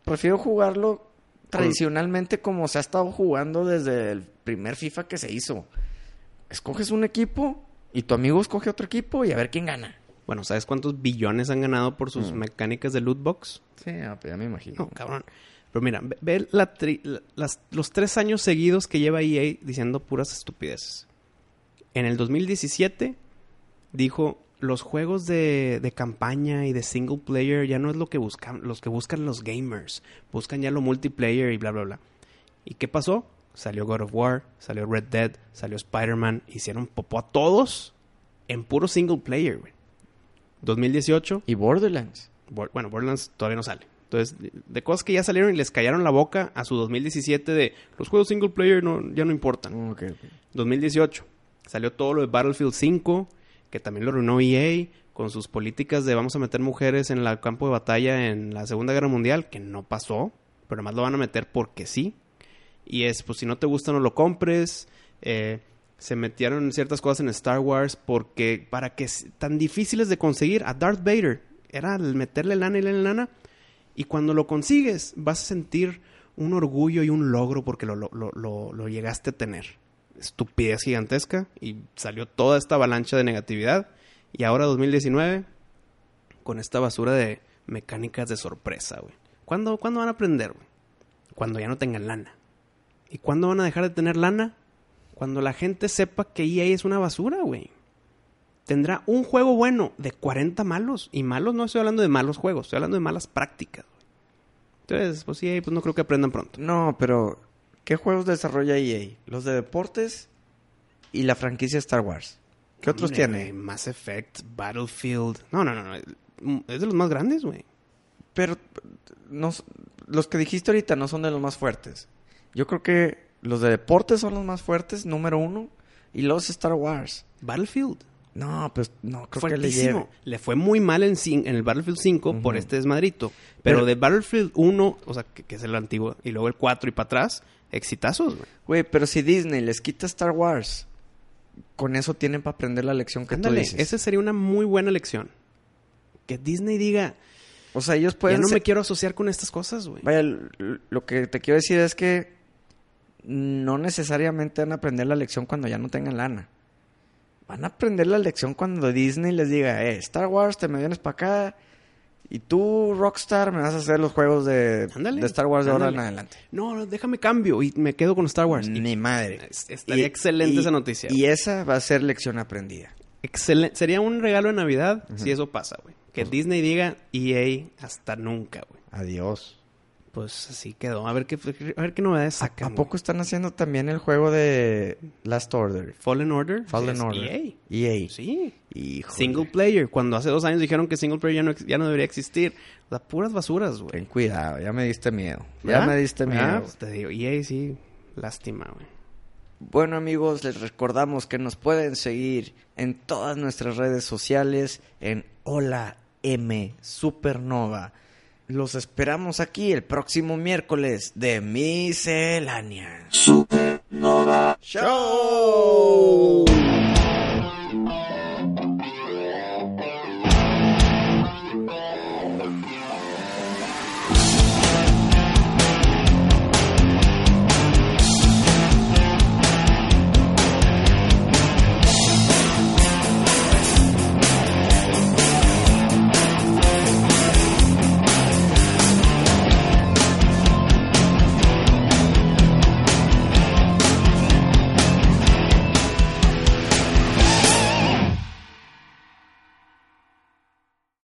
Prefiero jugarlo tradicionalmente como se ha estado jugando desde el primer FIFA que se hizo. Escoges un equipo y tu amigo escoge otro equipo y a ver quién gana. Bueno, ¿sabes cuántos billones han ganado por sus Mm. mecánicas de loot box? Sí, pues ya me imagino. No, cabrón. Pero mira, ve, ve la tri- la- las- los tres años seguidos que lleva EA diciendo puras estupideces. En el 2017 dijo, los juegos de, de campaña y de single player ya no es lo que buscan, los que buscan los gamers. Buscan ya lo multiplayer y bla, bla, bla. ¿Y qué pasó? Salió God of War, salió Red Dead, salió Spider-Man. Hicieron popó a todos en puro single player, güey. 2018, Y Borderlands. Bor- bueno, Borderlands todavía no sale. Entonces, de- cosas que ya salieron y les callaron la boca a su 2017 de los juegos single player no, ya no importan. Ok, ok. 2018 salió todo lo de Battlefield 5, que también lo arruinó EA con sus políticas de vamos a meter mujeres en el campo de batalla en la Segunda Guerra Mundial, que no pasó, pero además lo van a meter porque sí. Y es, pues si no te gusta, no lo compres. Eh, se metieron ciertas cosas en Star Wars porque para que tan difíciles de conseguir a Darth Vader era meterle lana y lana lana. Y cuando lo consigues, vas a sentir un orgullo y un logro porque lo, lo, lo- lo- llegaste a tener. Estupidez gigantesca y salió toda esta avalancha de negatividad. Y ahora 2019, con esta basura de mecánicas de sorpresa, güey. ¿Cuándo, ¿Cuándo van a aprender? Cuando ya no tengan lana. ¿Y cuándo van a dejar de tener lana? Cuando la gente sepa que EA es una basura, güey. Tendrá un juego bueno de 40 malos. Y malos no estoy hablando de malos juegos, estoy hablando de malas prácticas, güey. Entonces, pues EA pues no creo que aprendan pronto. No, pero ¿qué juegos desarrolla EA? Los de deportes y la franquicia Star Wars. ¿Qué otros tiene? Mass Effect, Battlefield. No, no, no, no. Es de los más grandes, güey. Pero no, los que dijiste ahorita no son de los más fuertes. Yo creo que los de deportes son los más fuertes, número uno, y los Star Wars. Battlefield. No, pues no creo que le Fuertísimo. llegue. Le, fue muy mal en, en el Battlefield 5 por Ujú. este desmadrito. Pero, Pero- de Battlefield 1, o sea, que, que es el antiguo, y luego el 4 y para atrás, exitazos, güey. Güey, pero si Disney les quita Star Wars, con eso tienen para aprender la lección que tú Ándale, dices. esa sería una muy buena lección. Que Disney diga, O sea, ellos ya pueden no ser- me quiero asociar con estas cosas, güey. Vaya, lo que te quiero decir es que no necesariamente van a aprender la lección cuando ya no tengan lana. Van a aprender la lección cuando Disney les diga, eh, Star Wars, te me vienes para acá. Y tú, Rockstar, me vas a hacer los juegos de, Ándale, de Star Wars de ahora en adelante. No, no, déjame cambio y me quedo con Star Wars. Y Ni madre. es- estaría excelente esa noticia. Y esa va a ser lección aprendida. Sería un regalo de Navidad si eso pasa, güey. Que Disney diga EA hasta nunca, güey. Adiós. Pues así quedó. A ver qué, a ver qué novedades ¿A, sacan. a poco están haciendo también el juego de Last Order? Fallen Order. Fallen es Order. EA. EA. Sí. Híjole. Single player. Cuando hace dos años dijeron que single player ya no, ex- ya no debería existir. Sea, puras basuras, güey. Ten cuidado, ya me diste miedo. Ya me diste miedo. Ah, pues te digo, EA sí. Lástima, güey. Bueno amigos, les recordamos que nos pueden seguir en todas nuestras redes sociales en Hola M Supernova. Los esperamos aquí el próximo miércoles de Miscelánea. Supernova. ¡Show!